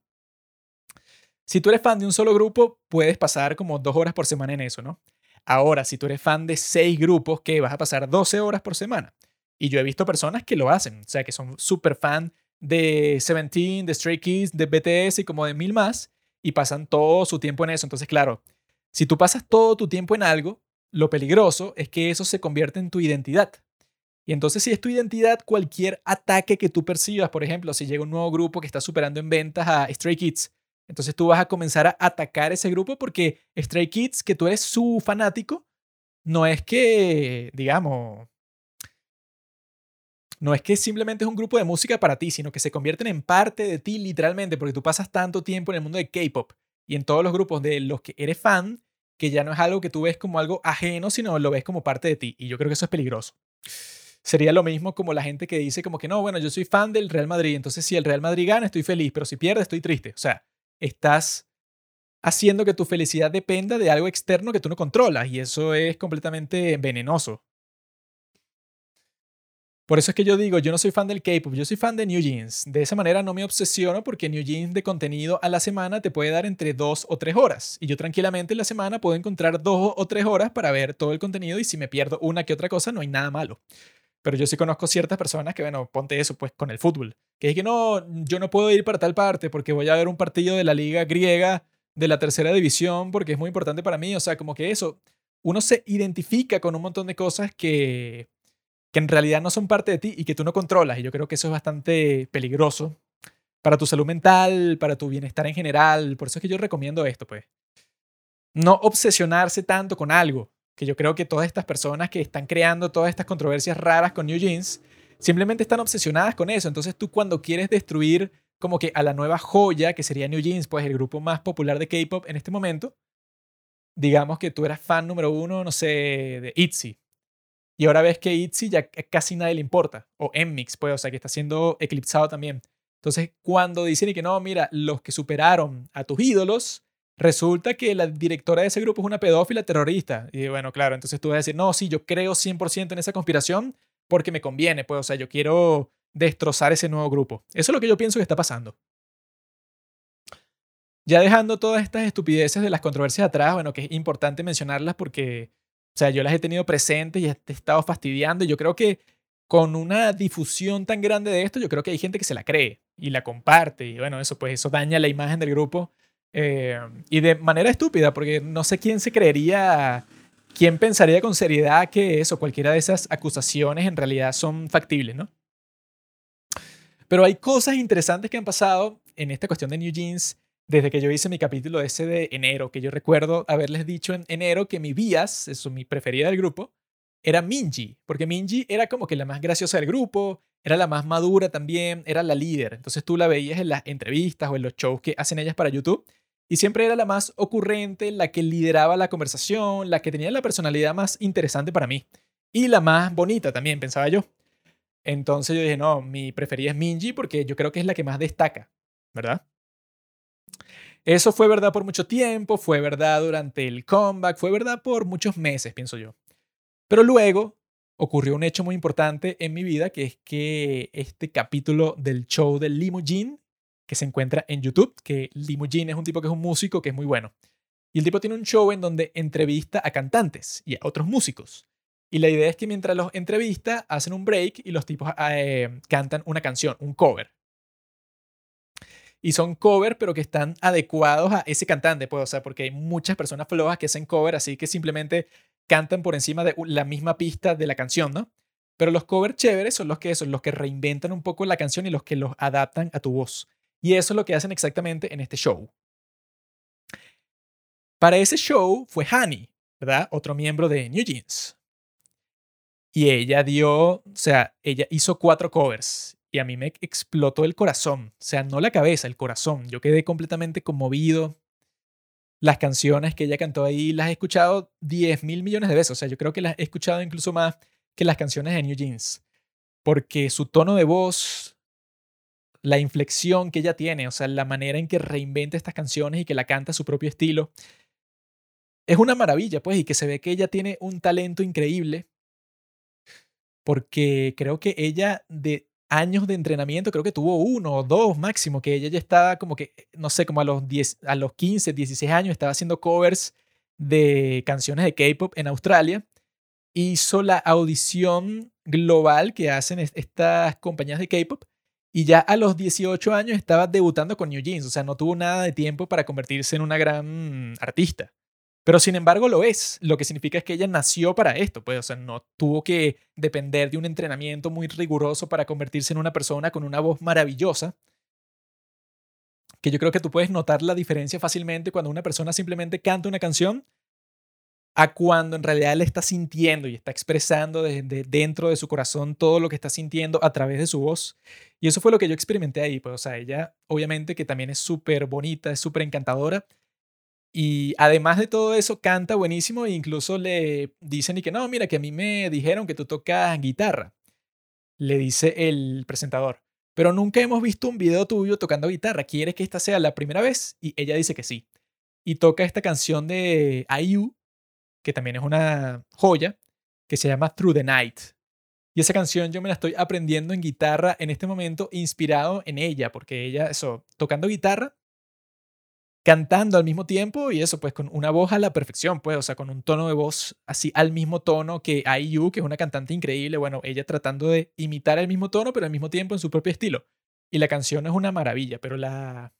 [SPEAKER 1] si tú eres fan de un solo grupo, puedes pasar como dos horas por semana en eso, ¿no? Ahora, si tú eres fan de seis grupos, que vas a pasar 12 horas por semana. Y yo he visto personas que lo hacen, o sea, que son súper fan de Seventeen, de Stray Kids, de BTS y como de mil más, y pasan todo su tiempo en eso. Entonces, claro, si tú pasas todo tu tiempo en algo, lo peligroso es que eso se convierte en tu identidad. Y entonces si es tu identidad, cualquier ataque que tú percibas, por ejemplo, si llega un nuevo grupo que está superando en ventas a Stray Kids, entonces tú vas a comenzar a atacar ese grupo porque Stray Kids, que tú eres su fanático, no es que, digamos, no es que simplemente es un grupo de música para ti, sino que se convierten en parte de ti literalmente, porque tú pasas tanto tiempo en el mundo de K-pop y en todos los grupos de los que eres fan, que ya no es algo que tú ves como algo ajeno, sino lo ves como parte de ti. Y yo creo que eso es peligroso. Sería lo mismo como la gente que dice como que no, bueno, yo soy fan del Real Madrid, entonces si el Real Madrid gana estoy feliz, pero si pierde estoy triste. O sea, estás haciendo que tu felicidad dependa de algo externo que tú no controlas y eso es completamente venenoso. Por eso es que yo digo, yo no soy fan del K-pop, yo soy fan de New Jeans. De esa manera no me obsesiono porque New Jeans de contenido a la semana te puede dar entre dos o tres horas. Y yo tranquilamente en la semana puedo encontrar dos o tres horas para ver todo el contenido y si me pierdo una que otra cosa no hay nada malo. Pero yo sí conozco ciertas personas que, bueno, ponte eso pues con el fútbol. Que es que no, yo no puedo ir para tal parte porque voy a ver un partido de la liga griega de la tercera división porque es muy importante para mí. O sea, como que eso, uno se identifica con un montón de cosas que que en realidad no son parte de ti y que tú no controlas. Y yo creo que eso es bastante peligroso para tu salud mental, para tu bienestar en general. Por eso es que yo recomiendo esto, pues. No obsesionarse tanto con algo, que yo creo que todas estas personas que están creando todas estas controversias raras con New Jeans, simplemente están obsesionadas con eso. Entonces tú cuando quieres destruir como que a la nueva joya, que sería New Jeans, pues el grupo más popular de K-Pop en este momento, digamos que tú eras fan número uno, no sé, de ITZY, y ahora ves que ITZY ya casi nadie le importa. O Mix, pues, o sea, que está siendo eclipsado también. Entonces, cuando dicen que no, mira, los que superaron a tus ídolos, resulta que la directora de ese grupo es una pedófila terrorista. Y bueno, claro, entonces tú vas a decir, no, sí, yo creo 100% en esa conspiración porque me conviene, pues, o sea, yo quiero destrozar ese nuevo grupo. Eso es lo que yo pienso que está pasando. Ya dejando todas estas estupideces de las controversias atrás, bueno, que es importante mencionarlas porque o sea, yo las he tenido presentes y he estado fastidiando. Y yo creo que con una difusión tan grande de esto, yo creo que hay gente que se la cree y la comparte. Y bueno, eso pues eso daña la imagen del grupo. Eh, y de manera estúpida, porque no sé quién se creería, quién pensaría con seriedad que eso, cualquiera de esas acusaciones en realidad son factibles, ¿no? Pero hay cosas interesantes que han pasado en esta cuestión de New Jeans desde que yo hice mi capítulo ese de enero, que yo recuerdo haberles dicho en enero que mi Bias, eso mi preferida del grupo, era Minji, porque Minji era como que la más graciosa del grupo, era la más madura también, era la líder. Entonces tú la veías en las entrevistas o en los shows que hacen ellas para YouTube y siempre era la más ocurrente, la que lideraba la conversación, la que tenía la personalidad más interesante para mí y la más bonita también, pensaba yo. Entonces yo dije, no, mi preferida es Minji porque yo creo que es la que más destaca, ¿verdad? Eso fue verdad por mucho tiempo, fue verdad durante el comeback, fue verdad por muchos meses, pienso yo. Pero luego ocurrió un hecho muy importante en mi vida, que es que este capítulo del show del Limousine, que se encuentra en YouTube, que Limousine es un tipo que es un músico que es muy bueno. Y el tipo tiene un show en donde entrevista a cantantes y a otros músicos. Y la idea es que mientras los entrevista, hacen un break y los tipos eh, cantan una canción, un cover y son cover, pero que están adecuados a ese cantante, pues, o sea, porque hay muchas personas flojas que hacen cover, así que simplemente cantan por encima de la misma pista de la canción, ¿no? Pero los covers chéveres son los que son los que reinventan un poco la canción y los que los adaptan a tu voz. Y eso es lo que hacen exactamente en este show. Para ese show fue Hani, ¿verdad? Otro miembro de New Jeans. Y ella dio, o sea, ella hizo cuatro covers y a mí me explotó el corazón, o sea, no la cabeza, el corazón. Yo quedé completamente conmovido. Las canciones que ella cantó ahí las he escuchado 10 mil millones de veces, o sea, yo creo que las he escuchado incluso más que las canciones de New Jeans, porque su tono de voz, la inflexión que ella tiene, o sea, la manera en que reinventa estas canciones y que la canta a su propio estilo, es una maravilla, pues, y que se ve que ella tiene un talento increíble, porque creo que ella de años de entrenamiento, creo que tuvo uno o dos máximo, que ella ya estaba como que, no sé, como a los, 10, a los 15, 16 años estaba haciendo covers de canciones de K-pop en Australia. Hizo la audición global que hacen estas compañías de K-pop y ya a los 18 años estaba debutando con New Jeans, o sea, no tuvo nada de tiempo para convertirse en una gran artista. Pero sin embargo lo es, lo que significa es que ella nació para esto, pues, o sea, no tuvo que depender de un entrenamiento muy riguroso para convertirse en una persona con una voz maravillosa, que yo creo que tú puedes notar la diferencia fácilmente cuando una persona simplemente canta una canción a cuando en realidad él está sintiendo y está expresando desde dentro de su corazón todo lo que está sintiendo a través de su voz. Y eso fue lo que yo experimenté ahí. Pues, o sea, ella obviamente que también es súper bonita, es súper encantadora. Y además de todo eso, canta buenísimo e incluso le dicen y que no, mira, que a mí me dijeron que tú tocas guitarra. Le dice el presentador pero nunca hemos visto un video tuyo tocando guitarra. ¿Quieres que esta sea la primera vez? Y ella dice que sí. Y toca esta canción de IU, que también es una joya, que se llama Through the Night. Y esa canción yo me la estoy aprendiendo en guitarra en este momento, inspirado en ella, porque ella, eso, tocando guitarra, cantando al mismo tiempo y eso, pues con una voz a la perfección, pues, o sea, con un tono de voz así al mismo tono que IU, que es una cantante increíble, bueno, ella tratando de imitar el mismo tono, pero al mismo tiempo en su propio estilo. Y la canción es una maravilla, pero la...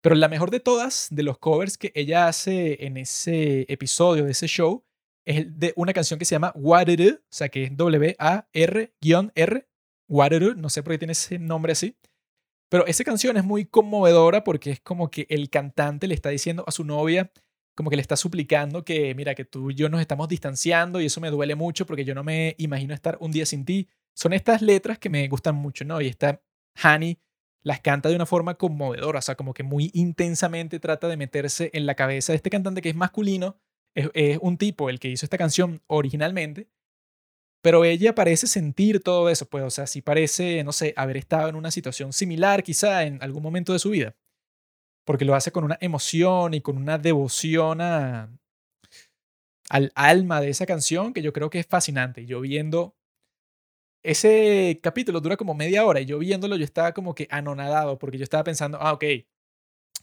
[SPEAKER 1] Pero la mejor de todas, de los covers que ella hace en ese episodio de ese show, es de una canción que se llama Wateru, o sea, que es W-A-R-R, Wateru, no sé por qué tiene ese nombre así, pero esa canción es muy conmovedora porque es como que el cantante le está diciendo a su novia, como que le está suplicando que, mira, que tú y yo nos estamos distanciando y eso me duele mucho porque yo no me imagino estar un día sin ti. Son estas letras que me gustan mucho, ¿no? Y esta Hani las canta de una forma conmovedora, o sea, como que muy intensamente trata de meterse en la cabeza de este cantante que es masculino, es, un tipo el que hizo esta canción originalmente, pero ella parece sentir todo eso, pues, o sea, sí parece, no sé, haber estado en una situación similar quizá en algún momento de su vida. Porque lo hace con una emoción y con una devoción al alma de esa canción que yo creo que es fascinante. Yo viendo ese capítulo dura como media hora y yo viéndolo yo estaba como que anonadado porque yo estaba pensando, ah, ok,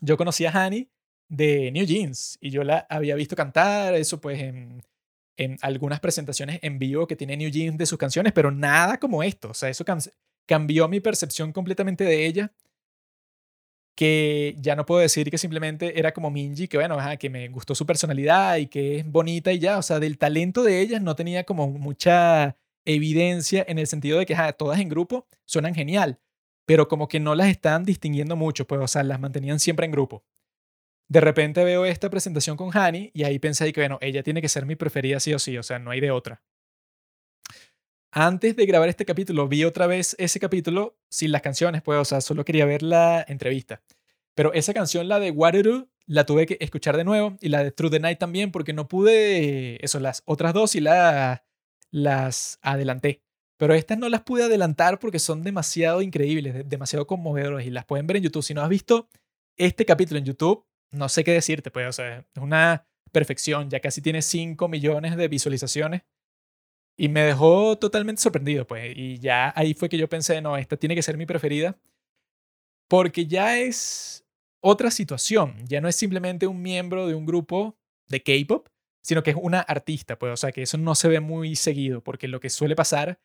[SPEAKER 1] yo conocí a Hani de New Jeans y yo la había visto cantar, eso pues en en algunas presentaciones en vivo que tiene New Jeans de sus canciones, pero nada como esto. O sea, eso cambió mi percepción completamente de ella. Que ya no puedo decir que simplemente era como Minji, que bueno, que me gustó su personalidad y que es bonita y ya. O sea, del talento de ellas no tenía como mucha evidencia en el sentido de que todas en grupo suenan genial, pero como que no las están distinguiendo mucho, pues, o sea, las mantenían siempre en grupo. De repente veo esta presentación con Hani y ahí pensé que, bueno, ella tiene que ser mi preferida sí o sí, o sea, no hay de otra. Antes de grabar este capítulo, vi otra vez ese capítulo sin las canciones, pues, o sea, solo quería ver la entrevista. Pero esa canción, la de Waterloo, la tuve que escuchar de nuevo y la de Through the Night también porque no pude, eso, las otras dos y la, las adelanté. Pero estas no las pude adelantar porque son demasiado increíbles, demasiado conmovedoras y las pueden ver en YouTube. Si no has visto este capítulo en YouTube, no sé qué decirte, pues, o sea, es una perfección, ya casi tiene 5 millones de visualizaciones y me dejó totalmente sorprendido, pues, y ya ahí fue que yo pensé, no, esta tiene que ser mi preferida, porque ya es otra situación, ya no es simplemente un miembro de un grupo de K-pop, sino que es una artista, pues, o sea, que eso no se ve muy seguido, porque lo que suele pasar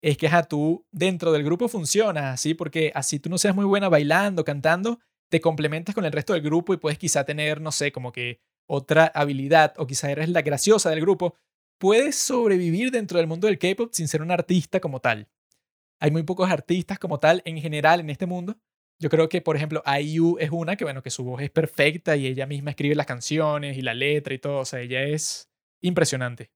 [SPEAKER 1] es que, a tú dentro del grupo funciona así, porque así tú no seas muy buena bailando, cantando, te complementas con el resto del grupo y puedes quizá tener, no sé, como que otra habilidad o quizá eres la graciosa del grupo, puedes sobrevivir dentro del mundo del K-pop sin ser un artista como tal. Hay muy pocos artistas como tal en general en este mundo. Yo creo que, por ejemplo, IU es una que, bueno, que su voz es perfecta y ella misma escribe las canciones y la letra y todo. O sea, ella es impresionante.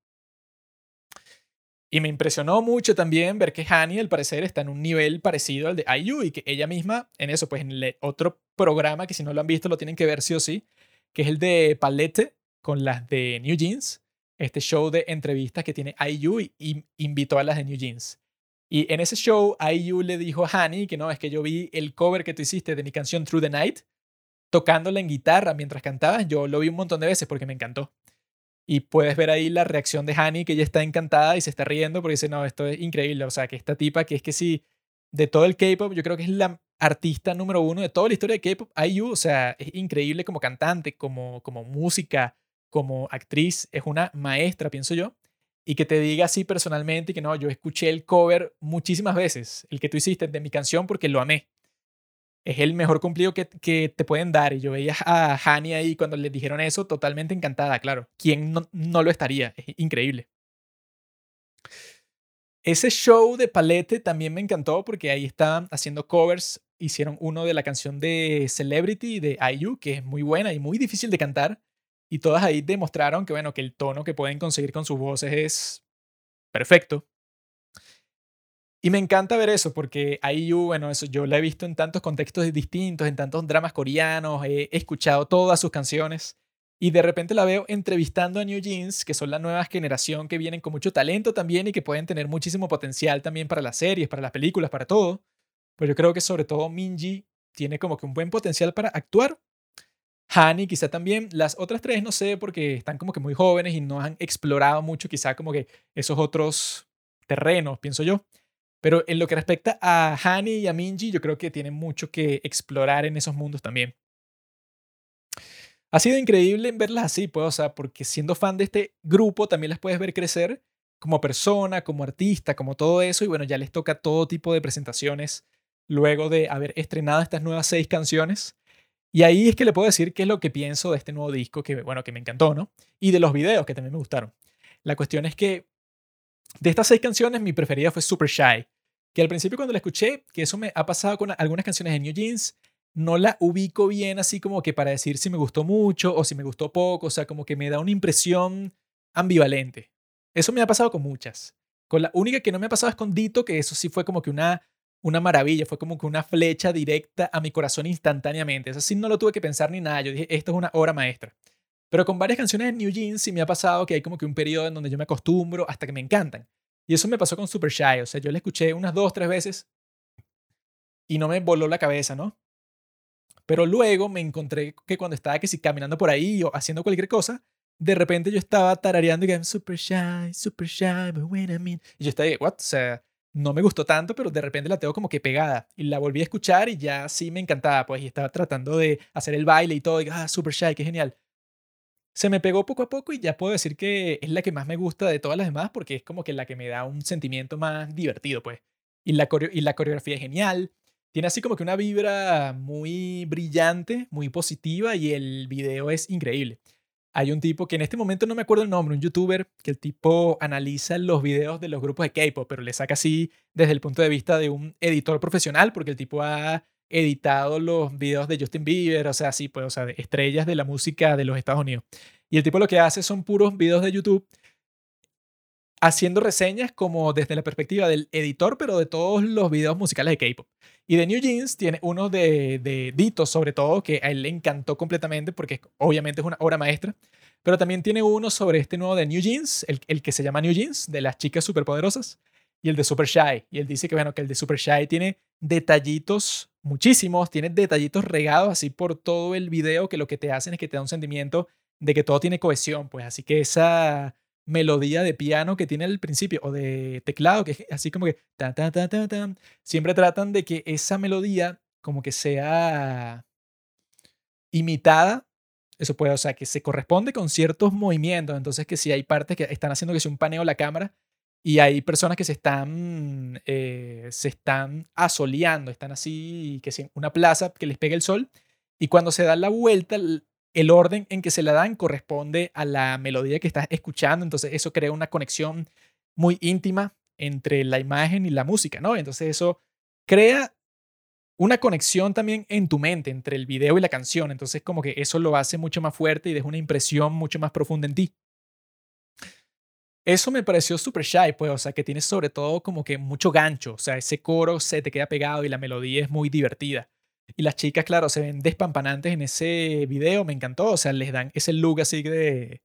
[SPEAKER 1] Y me impresionó mucho también ver que Hani, al parecer, está en un nivel parecido al de IU y que ella misma, en eso, pues en otro programa que si no lo han visto lo tienen que ver sí o sí, que es el de Palette con las de New Jeans, este show de entrevistas que tiene IU y, invitó a las de New Jeans. Y en ese show, IU le dijo a Hani que no, es que yo vi el cover que tú hiciste de mi canción Through the Night, tocándola en guitarra mientras cantabas. Yo lo vi un montón de veces porque me encantó. Y puedes ver ahí la reacción de Hani, que ella está encantada y se está riendo porque dice, no, esto es increíble. O sea, que esta tipa, que es que sí, de todo el K-pop, yo creo que es la artista número uno de toda la historia de K-pop, IU. O sea, es increíble como cantante, como, como música. como actriz es una maestra, pienso yo, y que te diga así personalmente que no, yo escuché el cover muchísimas veces, el que tú hiciste de mi canción porque lo amé. Es el mejor cumplido que, que te pueden dar. Y yo veía a Hani ahí cuando le dijeron eso, totalmente encantada, claro. ¿Quién no, no lo estaría? Es increíble. Ese show de Palete también me encantó porque ahí estaban haciendo covers. Hicieron uno de la canción de Celebrity de IU, que es muy buena y muy difícil de cantar. Y todas ahí demostraron que, bueno, que el tono que pueden conseguir con sus voces es perfecto. Y me encanta ver eso porque IU, bueno, eso yo la he visto en tantos contextos distintos, en tantos dramas coreanos, he escuchado todas sus canciones y de repente la veo entrevistando a New Jeans, que son la nueva generación que vienen con mucho talento también y que pueden tener muchísimo potencial también para las series, para las películas, para todo. Pero yo creo que sobre todo Minji tiene como que un buen potencial para actuar. Hani quizá también. Las otras tres no sé porque están como que muy jóvenes y no han explorado mucho quizá como que esos otros terrenos, pienso yo. Pero en lo que respecta a Hani y a Minji, yo creo que tienen mucho que explorar en esos mundos también. Ha sido increíble verlas así, pues, o sea, porque siendo fan de este grupo también las puedes ver crecer como persona, como artista, como todo eso, y bueno, ya les toca todo tipo de presentaciones luego de haber estrenado estas nuevas seis canciones. Y ahí es que le puedo decir qué es lo que pienso de este nuevo disco, que bueno, que me encantó, ¿no? Y de los videos, que también me gustaron. La cuestión es que de estas seis canciones, mi preferida fue Super Shy, que al principio cuando la escuché, que eso me ha pasado con algunas canciones de New Jeans, no la ubico bien así como que para decir si me gustó mucho o si me gustó poco, o sea, como que me da una impresión ambivalente. Eso me ha pasado con muchas. Con la única que no me ha pasado es con Dito, que eso sí fue como que una, una maravilla, fue como que una flecha directa a mi corazón instantáneamente. Eso sí no lo tuve que pensar ni nada, yo dije, esto es una obra maestra. Pero con varias canciones de New Jeans sí me ha pasado que hay como que un periodo en donde yo me acostumbro hasta que me encantan. Y eso me pasó con Super Shy, o sea, yo la escuché unas dos, tres veces y no me voló la cabeza, ¿no? Pero luego me encontré que cuando estaba que si caminando por ahí o haciendo cualquier cosa, de repente yo estaba tarareando y que super shy, super shy, but when I mean. Y yo estaba, what? O sea, no me gustó tanto, pero de repente la tengo como que pegada. Y la volví a escuchar y ya sí me encantaba, pues, y estaba tratando de hacer el baile y todo, y ah, super shy, qué genial. Se me pegó poco a poco y ya puedo decir que es la que más me gusta de todas las demás porque es como que la que me da un sentimiento más divertido, pues. Y la, y la coreografía es genial tiene así como que una vibra muy brillante, muy positiva y el video es increíble. Hay un tipo que en este momento no me acuerdo el nombre, un youtuber, que el tipo analiza los videos de los grupos de K-pop, pero le saca así desde el punto de vista de un editor profesional, porque el tipo ha editado los videos de Justin Bieber, o sea, así, pues, o sea, de estrellas de la música de los Estados Unidos. Y el tipo lo que hace son puros videos de YouTube haciendo reseñas como desde la perspectiva del editor, pero de todos los videos musicales de K-pop. Y de New Jeans tiene uno de, de Dito, sobre todo, que a él le encantó completamente porque obviamente es una obra maestra. Pero también tiene uno sobre este nuevo de New Jeans, el, el que se llama New Jeans, de las chicas superpoderosas, y el de Super Shy. Y él dice que, bueno, que el de Super Shy tiene detallitos, muchísimos, tiene detallitos regados así por todo el video que lo que te hacen es que te da un sentimiento de que todo tiene cohesión. Pues así que esa melodía de piano que tiene al principio o de teclado, que es así como que ta, ta, ta, ta, ta, siempre tratan de que esa melodía como que sea imitada, eso puede, o sea, que se corresponde con ciertos movimientos, entonces que si hay partes que están haciendo que sea un paneo la cámara y hay personas que se están, eh, se están asoleando, están así, que si una plaza que les pega el sol, y cuando se da la vuelta, el orden en que se la dan corresponde a la melodía que estás escuchando, entonces eso crea una conexión muy íntima entre la imagen y la música, ¿no? Entonces eso crea una conexión también en tu mente entre el video y la canción, entonces como que eso lo hace mucho más fuerte y deja una impresión mucho más profunda en ti. Eso me pareció súper shy, pues, o sea, que tiene sobre todo como que mucho gancho, o sea, ese coro se te queda pegado y la melodía es muy divertida. Y las chicas, claro, se ven despampanantes en ese video, me encantó, o sea, les dan ese look así de,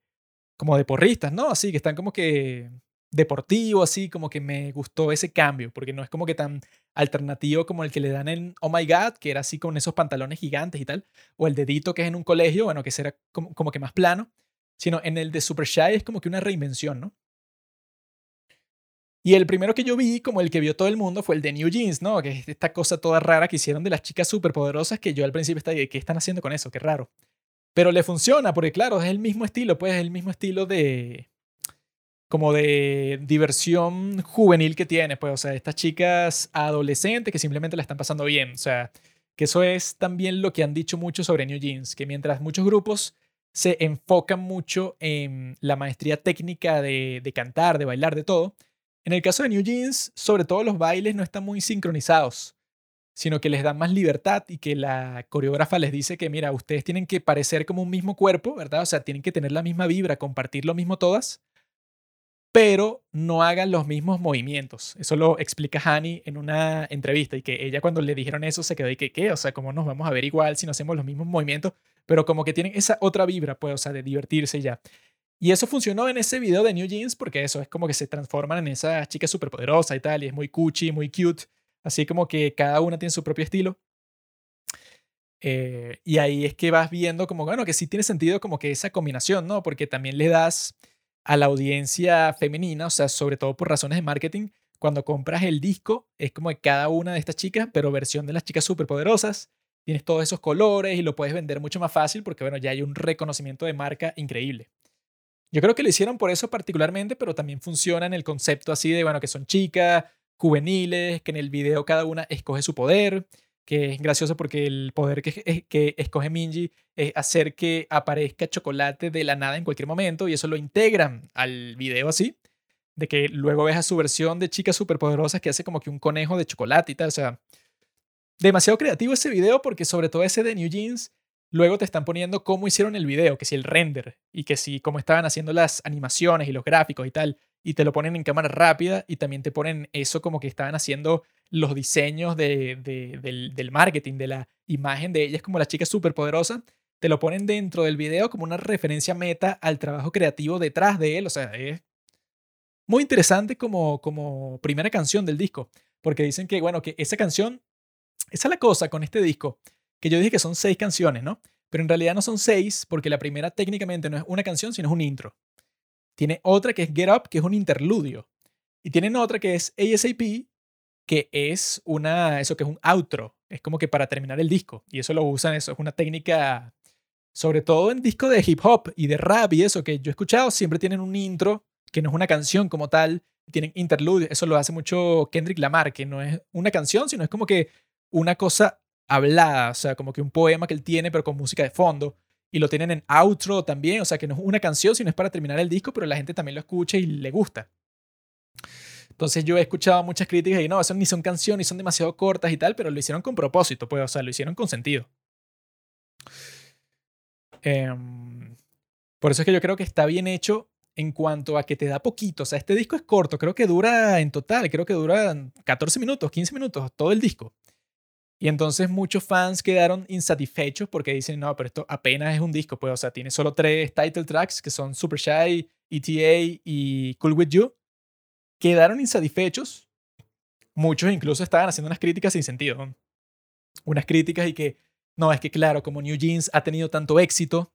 [SPEAKER 1] como de porristas, ¿no? Así que están como que deportivo, así como que me gustó ese cambio, porque no es como que tan alternativo como el que le dan en Oh My God, que era así con esos pantalones gigantes y tal, o el dedito que es en un colegio, bueno, que será como, como que más plano, sino en el de Super Shy es como que una reinvención, ¿no? Y el primero que yo vi, como el que vio todo el mundo, fue el de New Jeans, ¿no? Que es esta cosa toda rara que hicieron de las chicas superpoderosas que yo al principio estaba, ¿qué están haciendo con eso? Qué raro. Pero le funciona, porque claro, es el mismo estilo, pues es el mismo estilo de, como de diversión juvenil que tiene, pues, o sea, estas chicas adolescentes que simplemente la están pasando bien, o sea, que eso es también lo que han dicho mucho sobre New Jeans, que mientras muchos grupos se enfocan mucho en la maestría técnica de, de cantar, de bailar, de todo, en el caso de New Jeans, sobre todo los bailes no están muy sincronizados, sino que les dan más libertad y que la coreógrafa les dice que, mira, ustedes tienen que parecer como un mismo cuerpo, ¿verdad? O sea, tienen que tener la misma vibra, compartir lo mismo todas, pero no hagan los mismos movimientos. Eso lo explica Hani en una entrevista y que ella cuando le dijeron eso se quedó y que, ¿qué? O sea, ¿cómo nos vamos a ver igual si no hacemos los mismos movimientos? Pero como que tienen esa otra vibra, pues, o sea, de divertirse ya. Y eso funcionó en ese video de New Jeans porque eso es como que se transforman en esa chica poderosa y tal, y es muy cuchi, muy cute. Así como que cada una tiene su propio estilo. Eh, y ahí es que vas viendo como, bueno, que sí tiene sentido como que esa combinación, ¿no? Porque también le das a la audiencia femenina, o sea, sobre todo por razones de marketing, cuando compras el disco, es como de cada una de estas chicas, pero versión de las chicas superpoderosas. Tienes todos esos colores y lo puedes vender mucho más fácil porque, bueno, ya hay un reconocimiento de marca increíble. Yo creo que lo hicieron por eso particularmente, pero también funciona en el concepto así de, bueno, que son chicas, juveniles, que en el video cada una escoge su poder, que es gracioso porque el poder que, que escoge Minji es hacer que aparezca chocolate de la nada en cualquier momento y eso lo integran al video así, de que luego ves a su versión de chicas superpoderosas que hace como que un conejo de chocolate y tal, o sea, demasiado creativo ese video porque sobre todo ese de New Jeans, luego te están poniendo cómo hicieron el video, que si el render y que si cómo estaban haciendo las animaciones y los gráficos y tal, y te lo ponen en cámara rápida y también te ponen eso como que estaban haciendo los diseños de, del, marketing, de la imagen de ellas como la chica poderosa te lo ponen dentro del video como una referencia meta al trabajo creativo detrás de él. O sea, es muy interesante como, como primera canción del disco, porque dicen que, bueno, que esa canción, esa es la cosa con este disco, que yo dije que son seis canciones, ¿no? Pero en realidad no son seis, porque la primera técnicamente no es una canción, sino es un intro. Tiene otra que es Get Up, que es un interludio. Y tienen otra que es ASAP, que es una, eso que es un outro. Es como que para terminar el disco. Y eso lo usan, eso es una técnica, sobre todo en discos de hip hop y de rap y eso que yo he escuchado, siempre tienen un intro, que no es una canción como tal, tienen interludio. Eso lo hace mucho Kendrick Lamar, que no es una canción, sino es como que una cosa hablada, o sea, como que un poema que él tiene, pero con música de fondo y lo tienen en outro también, o sea que no es una canción, sino es para terminar el disco, pero la gente también lo escucha y le gusta. Entonces yo he escuchado muchas críticas y no, eso ni son canciones, son demasiado cortas y tal, pero lo hicieron con propósito, pues, o sea, lo hicieron con sentido. Em, por eso es que yo creo que está bien hecho en cuanto a que te da poquito. O sea, este disco es corto, creo que dura en total, creo que dura 14 minutos, 15 minutos, todo el disco. Y entonces muchos fans quedaron insatisfechos porque dicen, no, pero esto apenas es un disco, pues, o sea, tiene solo tres title tracks que son Super Shy, ETA y Cool With You. Quedaron insatisfechos. Muchos incluso estaban haciendo unas críticas sin sentido. Unas críticas y que, no, es que claro, como New Jeans ha tenido tanto éxito,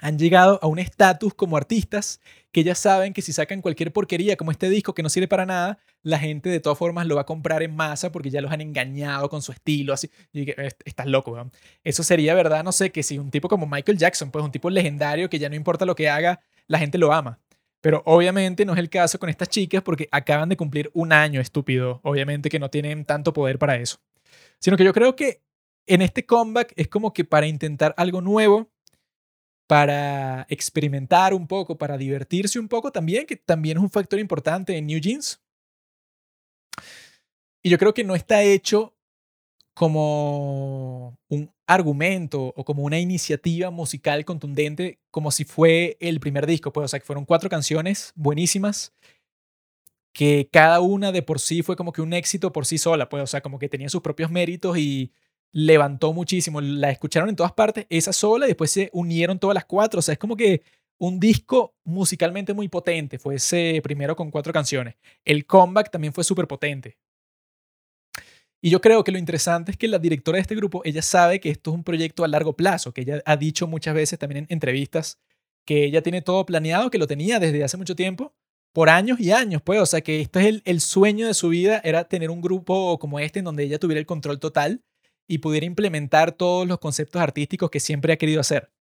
[SPEAKER 1] han llegado a un estatus como artistas que ya saben que si sacan cualquier porquería como este disco que no sirve para nada, la gente de todas formas lo va a comprar en masa porque ya los han engañado con su estilo, así. Y estás loco, Eso sería verdad, no sé, que si un tipo como Michael Jackson, pues un tipo legendario que ya no importa lo que haga, la gente lo ama. Pero obviamente no es el caso con estas chicas porque acaban de cumplir un año, estúpido. Obviamente que no tienen tanto poder para eso. Sino que yo creo que en este comeback es como que para intentar algo nuevo, para experimentar un poco, para divertirse un poco también, que también es un factor importante en New Jeans. Y yo creo que no está hecho como un argumento o como una iniciativa musical contundente como si fue el primer disco, pues, o sea, fueron cuatro canciones buenísimas que cada una de por sí fue como que un éxito por sí sola, pues, o sea, como que tenía sus propios méritos y levantó muchísimo. La escucharon en todas partes, esa sola, y después se unieron todas las cuatro. O sea, es como que un disco musicalmente muy potente. Fue ese primero con cuatro canciones. El comeback también fue súper potente. Y yo creo que lo interesante es que la directora de este grupo, ella sabe que esto es un proyecto a largo plazo, que ella ha dicho muchas veces también en entrevistas que ella tiene todo planeado, que lo tenía desde hace mucho tiempo, por años y años, pues, o sea, que esto es el sueño de su vida, era tener un grupo como este en donde ella tuviera el control total y pudiera implementar todos los conceptos artísticos que siempre ha querido hacer.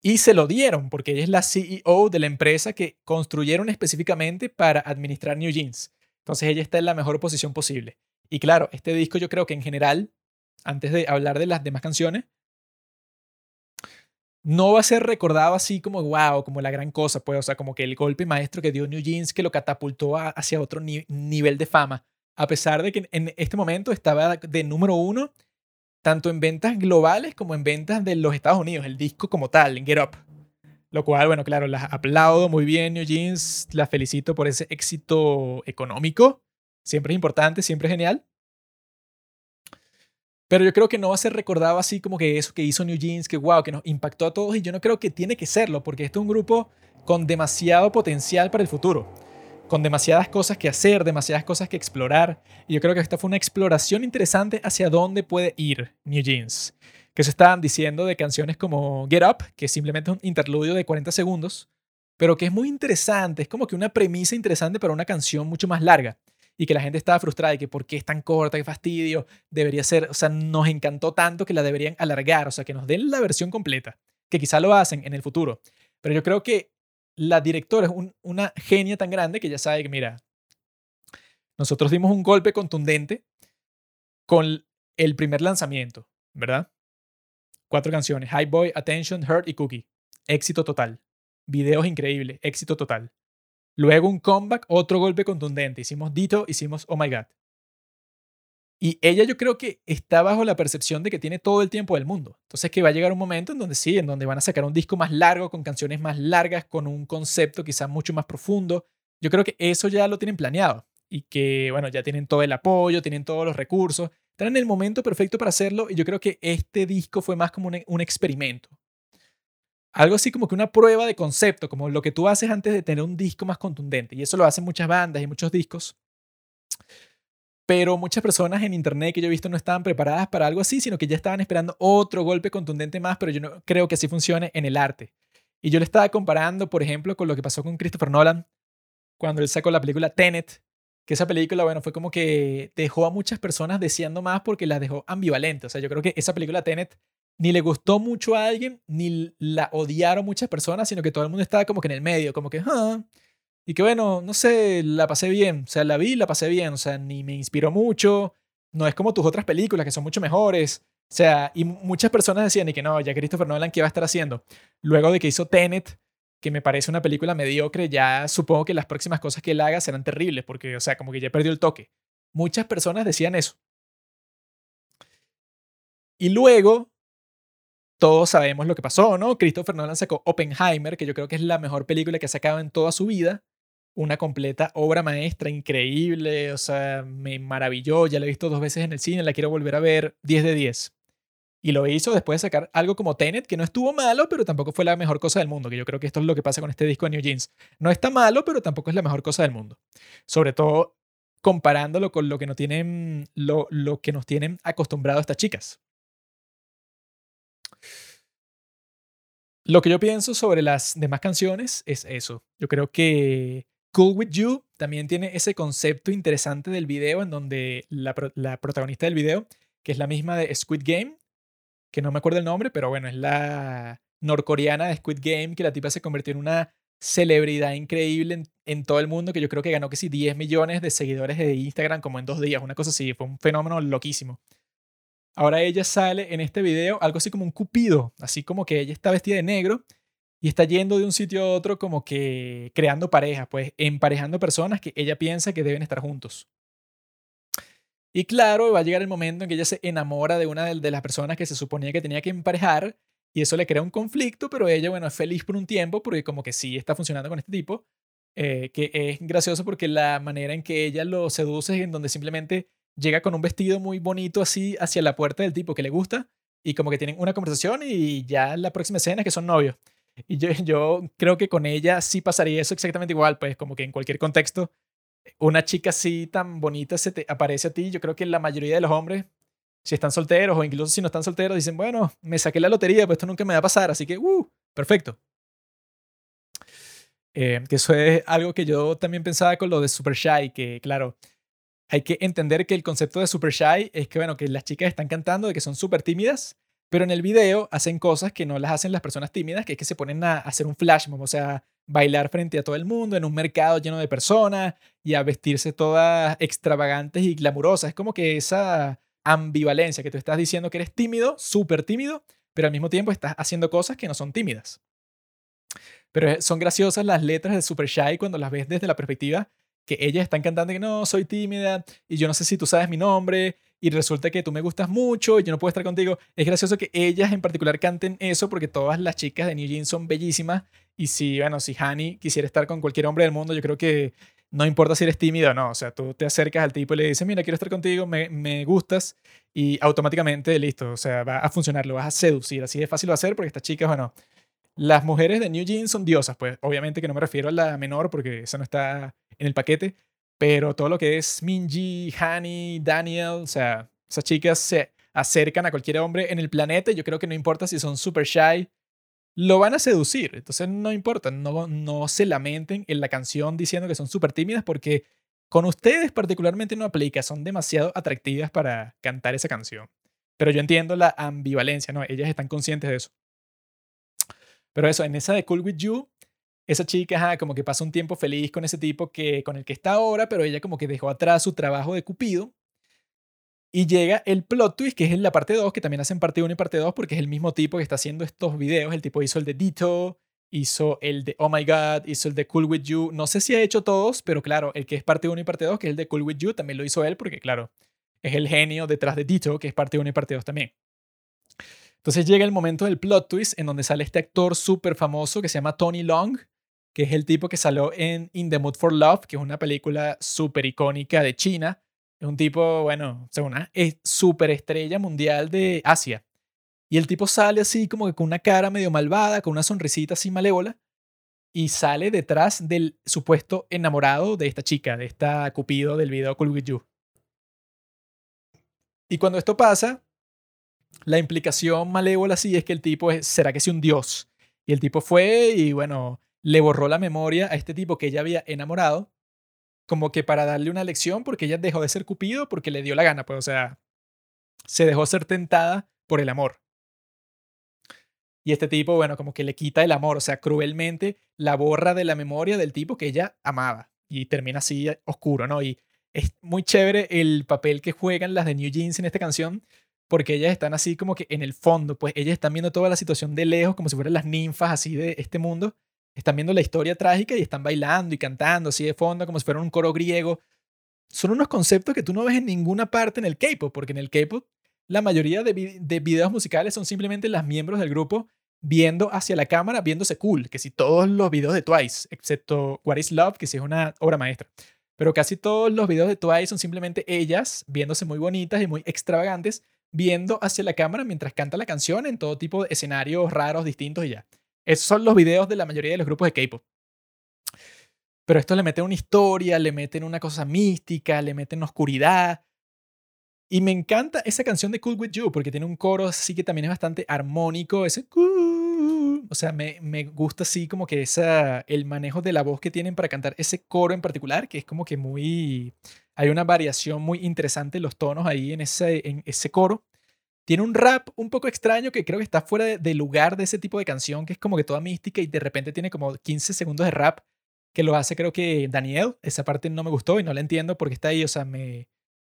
[SPEAKER 1] Y se lo dieron porque ella es la CEO de la empresa que construyeron específicamente para administrar New Jeans. Entonces ella está en la mejor posición posible. Y claro, este disco yo creo que en general, antes de hablar de las demás canciones, no va a ser recordado así como wow, como la gran cosa, pues, o sea, como que el golpe maestro que dio New Jeans que lo catapultó hacia otro nivel de fama, a pesar de que en este momento estaba de número uno, tanto en ventas globales como en ventas de los Estados Unidos, el disco como tal, Get Up. Lo cual, bueno, claro, las aplaudo muy bien, New Jeans, las felicito por ese éxito económico, siempre es importante, siempre es genial. Pero yo creo que no va a ser recordado así como que eso que hizo New Jeans, que wow, que nos impactó a todos. Y yo no creo que tiene que serlo, porque este es un grupo con demasiado potencial para el futuro. Con demasiadas cosas que hacer, demasiadas cosas que explorar. Y yo creo que esta fue una exploración interesante hacia dónde puede ir New Jeans. Que se estaban diciendo de canciones como Get Up, que simplemente un interludio de 40 segundos, pero que es muy interesante. Es como que una premisa interesante para una canción mucho más larga y que la gente estaba frustrada y que por qué es tan corta, qué fastidio, debería ser, o sea, nos encantó tanto que la deberían alargar, o sea, que nos den la versión completa, que quizá lo hacen en el futuro. Pero yo creo que la directora es una genia tan grande que ya sabe que, mira, nosotros dimos un golpe contundente con el primer lanzamiento, ¿verdad? Cuatro canciones, High Boy, Attention, Hurt y Cookie. Éxito total. Videos increíbles, éxito total. Luego un comeback, otro golpe contundente. Hicimos Dito, hicimos Oh My God. Y ella yo creo que está bajo la percepción de que tiene todo el tiempo del mundo. Entonces que va a llegar un momento en donde sí, en donde van a sacar un disco más largo, con canciones más largas, con un concepto quizás mucho más profundo. Yo creo que eso ya lo tienen planeado y que, bueno, ya tienen todo el apoyo, tienen todos los recursos, están en el momento perfecto para hacerlo y yo creo que este disco fue más como un, un experimento. Algo así como que una prueba de concepto, como lo que tú haces antes de tener un disco más contundente. Y eso lo hacen muchas bandas y muchos discos. Pero muchas personas en internet que yo he visto no estaban preparadas para algo así, sino que ya estaban esperando otro golpe contundente más, pero yo no creo que así funcione en el arte. Y yo le estaba comparando, por ejemplo, con lo que pasó con Christopher Nolan cuando él sacó la película Tenet, que esa película, bueno, fue como que dejó a muchas personas deseando más porque las dejó ambivalentes. O sea, yo creo que esa película Tenet ni le gustó mucho a alguien, ni la odiaron muchas personas, sino que todo el mundo estaba como que en el medio, como que, y que bueno, no sé, la pasé bien, o sea, la vi la pasé bien, o sea, ni me inspiró mucho, no es como tus otras películas que son mucho mejores, o sea, y muchas personas decían, y que no, ya Christopher Nolan, ¿qué va a estar haciendo? Luego de que hizo Tenet, que me parece una película mediocre, ya supongo que las próximas cosas que él haga serán terribles, porque, o sea, como que ya perdió el toque. Muchas personas decían eso. Y luego todos sabemos lo que pasó, ¿no? Christopher Nolan sacó Oppenheimer, que yo creo que es la mejor película que ha sacado en toda su vida. Una completa obra maestra, increíble, o sea, me maravilló, ya la he visto dos veces en el cine, la quiero volver a ver 10 de 10. Y lo hizo después de sacar algo como Tenet, que no estuvo malo, pero tampoco fue la mejor cosa del mundo, que yo creo que esto es lo que pasa con este disco de New Jeans. No está malo, pero tampoco es la mejor cosa del mundo. Sobre todo comparándolo con lo que, no tienen, lo, lo que nos tienen acostumbrados estas chicas. Lo que yo pienso sobre las demás canciones es eso. Yo creo que Cool With You también tiene ese concepto interesante del video en donde la, protagonista del video, que es la misma de Squid Game, que no me acuerdo el nombre, pero bueno, es la norcoreana de Squid Game, que la tipa se convirtió en una celebridad increíble en, todo el mundo, que yo creo que ganó que sí 10 millones de seguidores de Instagram como en dos días, una cosa así, fue un fenómeno loquísimo. Ahora ella sale en este video algo así como un cupido, así como que ella está vestida de negro y está yendo de un sitio a otro como que creando parejas, pues emparejando personas que ella piensa que deben estar juntos. Y claro, va a llegar el momento en que ella se enamora de una de las personas que se suponía que tenía que emparejar y eso le crea un conflicto, pero ella, bueno, es feliz por un tiempo porque como que sí está funcionando con este tipo, eh, que es gracioso porque la manera en que ella lo seduce es en donde simplemente llega con un vestido muy bonito así hacia la puerta del tipo que le gusta y como que tienen una conversación y ya la próxima escena es que son novios. Y yo, yo creo que con ella sí pasaría eso exactamente igual, pues como que en cualquier contexto, una chica así tan bonita se te aparece a ti, yo creo que la mayoría de los hombres, si están solteros o incluso si no están solteros, dicen, bueno, me saqué la lotería, pues esto nunca me va a pasar, así que, uh, perfecto. Eh, que eso es algo que yo también pensaba con lo de Super Shy, que claro, hay que entender que el concepto de Super Shy es que, bueno, que las chicas están cantando de que son súper tímidas, Pero en el video hacen cosas que no las hacen las personas tímidas, que es que se ponen a hacer un flash mob, o sea, bailar frente a todo el mundo en un mercado lleno de personas y a vestirse todas extravagantes y glamurosas. Es como que esa ambivalencia que tú estás diciendo que eres tímido, súper tímido, pero al mismo tiempo estás haciendo cosas que no son tímidas. Pero son graciosas las letras de Super Shy cuando las ves desde la perspectiva que ellas están cantando que no, soy tímida y yo no sé si tú sabes mi nombre y resulta que tú me gustas mucho y yo no puedo estar contigo. Es gracioso que ellas en particular canten eso porque todas las chicas de New Jeans son bellísimas. Y si, bueno, si Hani quisiera estar con cualquier hombre del mundo, yo creo que no importa si eres tímido o no, o sea, tú te acercas al tipo y le dices, mira, quiero estar contigo, me, me gustas y automáticamente, listo, o sea, va a funcionar, lo vas a seducir, así de fácil va a ser porque estas chicas, bueno, las mujeres de New Jeans son diosas, pues. Obviamente que no me refiero a la menor porque esa no está en el paquete, pero todo lo que es Minji, Hani, Daniel, o sea, esas chicas se acercan a cualquier hombre en el planeta yo creo que no importa si son super shy, lo van a seducir. Entonces no importa, no, no se lamenten en la canción diciendo que son súper tímidas porque con ustedes particularmente no aplica, son demasiado atractivas para cantar esa canción. Pero yo entiendo la ambivalencia, ¿no? Ellas están conscientes de eso. Pero eso, en esa de Cool With You, esa chica como que pasa un tiempo feliz con ese tipo que, con el que está ahora, pero ella como que dejó atrás su trabajo de Cupido. Y llega el plot twist, que es en la parte 2, que también hacen parte 1 y parte 2, porque es el mismo tipo que está haciendo estos videos. El tipo hizo el de Ditto, hizo el de Oh My God, hizo el de Cool With You. No sé si ha hecho todos, pero claro, el que es parte 1 y parte 2, que es el de Cool With You, también lo hizo él, porque claro, es el genio detrás de Ditto, que es parte 1 y parte 2 también. Entonces llega el momento del plot twist en donde sale este actor súper famoso que se llama Tony Long, que es el tipo que salió en In the Mood for Love, que es una película súper icónica de China. Es un tipo, bueno, según una súper estrella mundial de Asia. Y el tipo sale así como que con una cara medio malvada, con una sonrisita así malévola, y sale detrás del supuesto enamorado de esta chica, de esta Cupido del video Cool With You. Y cuando esto pasa, la implicación malévola sí es que el tipo es, ¿será que es un dios? Y el tipo fue y bueno, le borró la memoria a este tipo que ella había enamorado, como que para darle una lección porque ella dejó de ser Cupido porque le dio la gana, pues o sea, se dejó ser tentada por el amor. Y este tipo, bueno, como que le quita el amor, o sea, cruelmente la borra de la memoria del tipo que ella amaba. Y termina así oscuro, ¿no? Y es muy chévere el papel que juegan las de New Jeans en esta canción, porque ellas están así como que en el fondo, pues ellas están viendo toda la situación de lejos, como si fueran las ninfas así de este mundo, están viendo la historia trágica y están bailando y cantando así de fondo, como si fuera un coro griego. Son unos conceptos que tú no ves en ninguna parte en el K-pop, porque en el K-pop la mayoría de, de videos musicales son simplemente las miembros del grupo viendo hacia la cámara, viéndose cool, que si todos los videos de Twice, excepto What is Love, que sí es una obra maestra, pero casi todos los videos de Twice son simplemente ellas viéndose muy bonitas y muy extravagantes, viendo hacia la cámara mientras canta la canción en todo tipo de escenarios raros, distintos y ya. Esos son los videos de la mayoría de los grupos de K-pop. Pero esto le meten una historia, le meten una cosa mística, le meten oscuridad. Y me encanta esa canción de Cool With You porque tiene un coro así que también es bastante armónico. Ese o sea, me, me, gusta así como que esa, el manejo de la voz que tienen para cantar ese coro en particular, que es como que muy hay una variación muy interesante en los tonos ahí en ese, en ese coro. Tiene un rap un poco extraño que creo que está fuera de, lugar de ese tipo de canción, que es como que toda mística y de repente tiene como 15 segundos de rap que lo hace creo que Daniel. Esa parte no me gustó y no la entiendo porque está ahí, o sea, me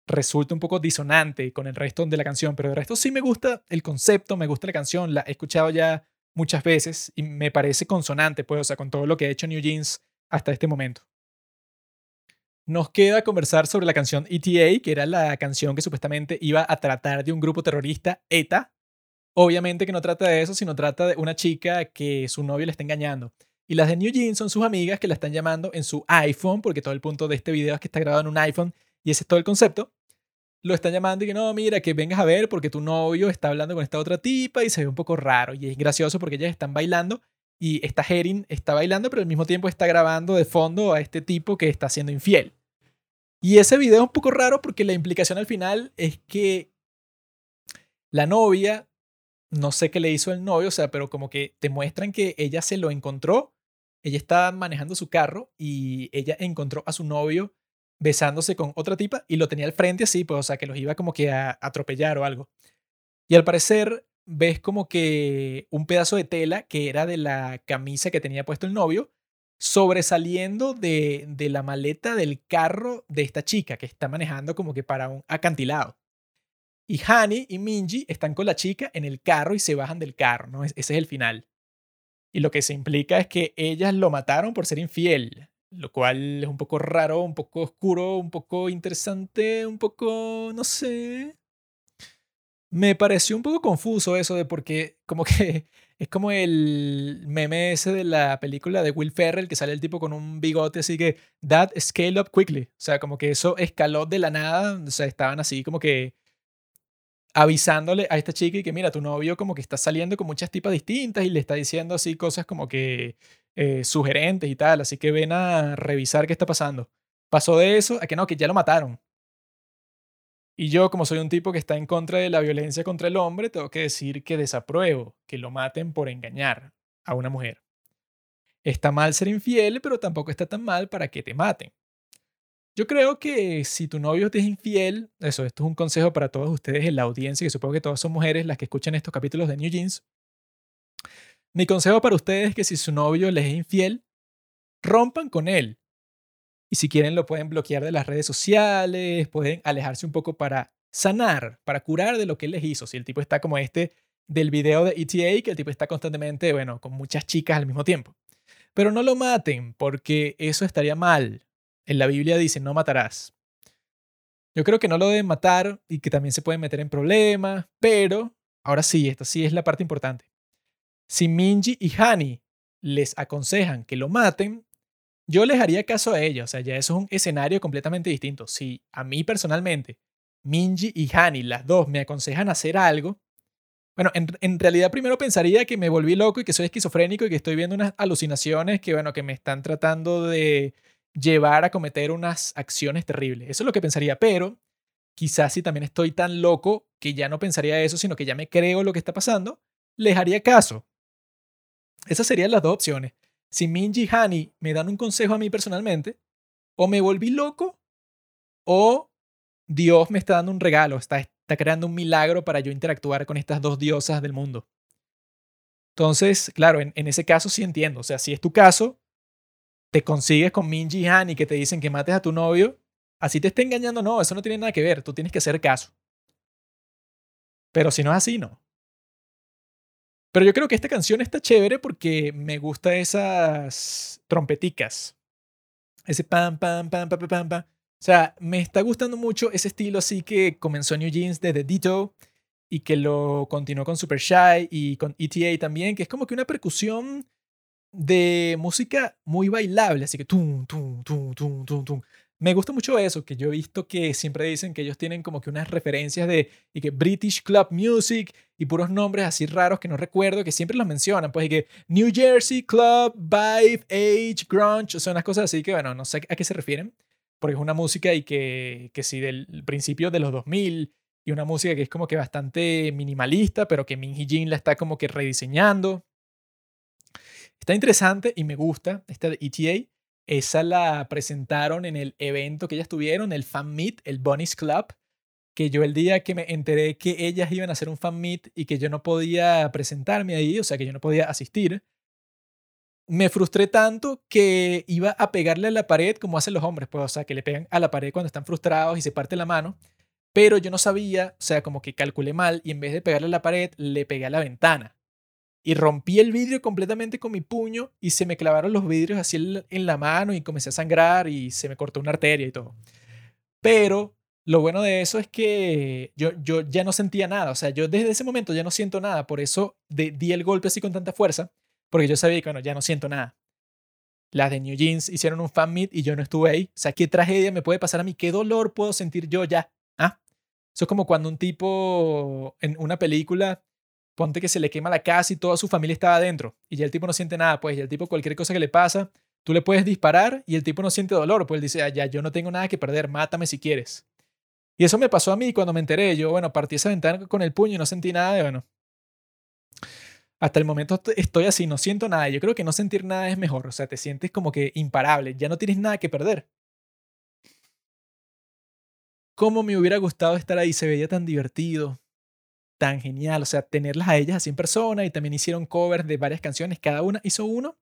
[SPEAKER 1] resulta un poco disonante con el resto de la canción, pero el resto sí me gusta el concepto, me gusta la canción, la he escuchado ya muchas veces y me parece consonante, pues, o sea, con todo lo que ha hecho New Jeans hasta este momento. Nos queda conversar sobre la canción ETA, que era la canción que supuestamente iba a tratar de un grupo terrorista, ETA. Obviamente que no trata de eso, sino trata de una chica que su novio le está engañando. Y las de New Jeans son sus amigas que la están llamando en su iPhone, porque todo el punto de este video es que está grabado en un iPhone y ese es todo el concepto. Lo están llamando y que no, mira, que vengas a ver porque tu novio está hablando con esta otra tipa y se ve un poco raro. Y es gracioso porque ellas están bailando y esta Herin está bailando, pero al mismo tiempo está grabando de fondo a este tipo que está siendo infiel. Y ese video es un poco raro porque la implicación al final es que la novia, no sé qué le hizo el novio, o sea, pero como que te muestran que ella se lo encontró, ella estaba manejando su carro y ella encontró a su novio besándose con otra tipa y lo tenía al frente así, pues, o sea, que los iba como que a atropellar o algo. Y al parecer ves como que un pedazo de tela que era de la camisa que tenía puesto el novio sobresaliendo de, de la maleta del carro de esta chica que está manejando como que para un acantilado. Y Hani y Minji están con la chica en el carro y se bajan del carro, ¿no? Ese es el final. Y lo que se implica es que ellas lo mataron por ser infiel, lo cual es un poco raro, un poco oscuro, un poco interesante, un poco, no sé. Me pareció un poco confuso eso de porque como que es como el meme ese de la película de Will Ferrell que sale el tipo con un bigote así que that scale up quickly, o sea, como que eso escaló de la nada, o sea, estaban así como que avisándole a esta chica y que mira, tu novio como que está saliendo con muchas tipas distintas y le está diciendo así cosas como que eh, sugerentes y tal, así que ven a revisar qué está pasando. Pasó de eso a que no, que ya lo mataron. Y yo, como soy un tipo que está en contra de la violencia contra el hombre, tengo que decir que desapruebo que lo maten por engañar a una mujer. Está mal ser infiel, pero tampoco está tan mal para que te maten. Yo creo que si tu novio te es infiel, eso, esto es un consejo para todos ustedes en la audiencia, que supongo que todas son mujeres las que escuchan estos capítulos de New Jeans. Mi consejo para ustedes es que si su novio les es infiel, rompan con él. Y si quieren lo pueden bloquear de las redes sociales, pueden alejarse un poco para sanar, para curar de lo que él les hizo. Si el tipo está como este del video de ETA, que el tipo está constantemente, bueno, con muchas chicas al mismo tiempo. Pero no lo maten, porque eso estaría mal. En la Biblia dice, no matarás. Yo creo que no lo deben matar y que también se pueden meter en problemas, pero ahora sí, esta sí es la parte importante. Si Minji y Hani les aconsejan que lo maten, yo les haría caso a ellos. O sea, ya eso es un escenario completamente distinto. Si a mí personalmente, Minji y Hani, las dos, me aconsejan hacer algo, bueno, en, en, realidad primero pensaría que me volví loco y que soy esquizofrénico y que estoy viendo unas alucinaciones que, bueno, que me están tratando de llevar a cometer unas acciones terribles. Eso es lo que pensaría, pero quizás si también estoy tan loco que ya no pensaría eso, sino que ya me creo lo que está pasando, les haría caso. Esas serían las dos opciones. Si Minji y Hani me dan un consejo a mí personalmente, o me volví loco, o Dios me está dando un regalo, está, está creando un milagro para yo interactuar con estas dos diosas del mundo. Entonces, claro, en, ese caso sí entiendo. O sea, si es tu caso, te consigues con Minji y Han y que te dicen que mates a tu novio, así te está engañando, no, eso no tiene nada que ver, tú tienes que hacer caso. Pero si no es así, no. Pero yo creo que esta canción está chévere porque me gusta esas trompeticas. Ese pam, pam, pam, pam, pam, pam. O sea, me está gustando mucho ese estilo así que comenzó New Jeans de The Ditto y que lo continuó con Super Shy y con ETA también, que es como que una percusión de música muy bailable, así que tum, tum, tum, tum, tum, tum. Me gusta mucho eso, que yo he visto que siempre dicen que ellos tienen como que unas referencias de y que British Club Music y puros nombres así raros que no recuerdo, que siempre los mencionan, pues y que New Jersey Club, Vibe, Age, Grunge, son unas cosas así que bueno, no sé a qué se refieren, porque es una música y que, que sí, del principio de los 2000 y una música que es como que bastante minimalista, pero que Min Hee Jin la está como que rediseñando. Está interesante y me gusta esta de ETA. Esa la presentaron en el evento que ellas tuvieron, el Fan Meet, el Bunnies Club, que yo el día que me enteré que ellas iban a hacer un Fan Meet y que yo no podía presentarme ahí, o sea, que yo no podía asistir, me frustré tanto que iba a pegarle a la pared como hacen los hombres, pues, o sea, que le pegan a la pared cuando están frustrados y se parte la mano, pero yo no sabía, o sea, como que calculé mal y en vez de pegarle a la pared, le pegué a la ventana y rompí el vidrio completamente con mi puño y se me clavaron los vidrios así en la mano y comencé a sangrar y se me cortó una arteria y todo. Pero lo bueno de eso es que yo, yo ya no sentía nada, o sea, yo desde ese momento ya no siento nada, por eso di el golpe así con tanta fuerza, porque yo sabía que, bueno, ya no siento nada. Las de New Jeans hicieron un fan meet y yo no estuve ahí. O sea, qué tragedia me puede pasar a mí, qué dolor puedo sentir yo ya. ¿Ah? Eso es como cuando un tipo en una película ponte que se le quema la casa y toda su familia estaba adentro y ya el tipo no siente nada, pues, y el tipo cualquier cosa que le pasa, tú le puedes disparar y el tipo no siente dolor, pues él dice, ah, ya, yo no tengo nada que perder, mátame si quieres. Y eso me pasó a mí cuando me enteré, yo, bueno, partí esa ventana con el puño y no sentí nada, y bueno. Hasta el momento estoy así, no siento nada. Yo creo que no sentir nada es mejor, o sea, te sientes como que imparable, ya no tienes nada que perder. ¿Cómo me hubiera gustado estar ahí? Se veía tan divertido, tan genial. O sea, tenerlas a ellas así en persona y también hicieron covers de varias canciones. Cada una hizo uno.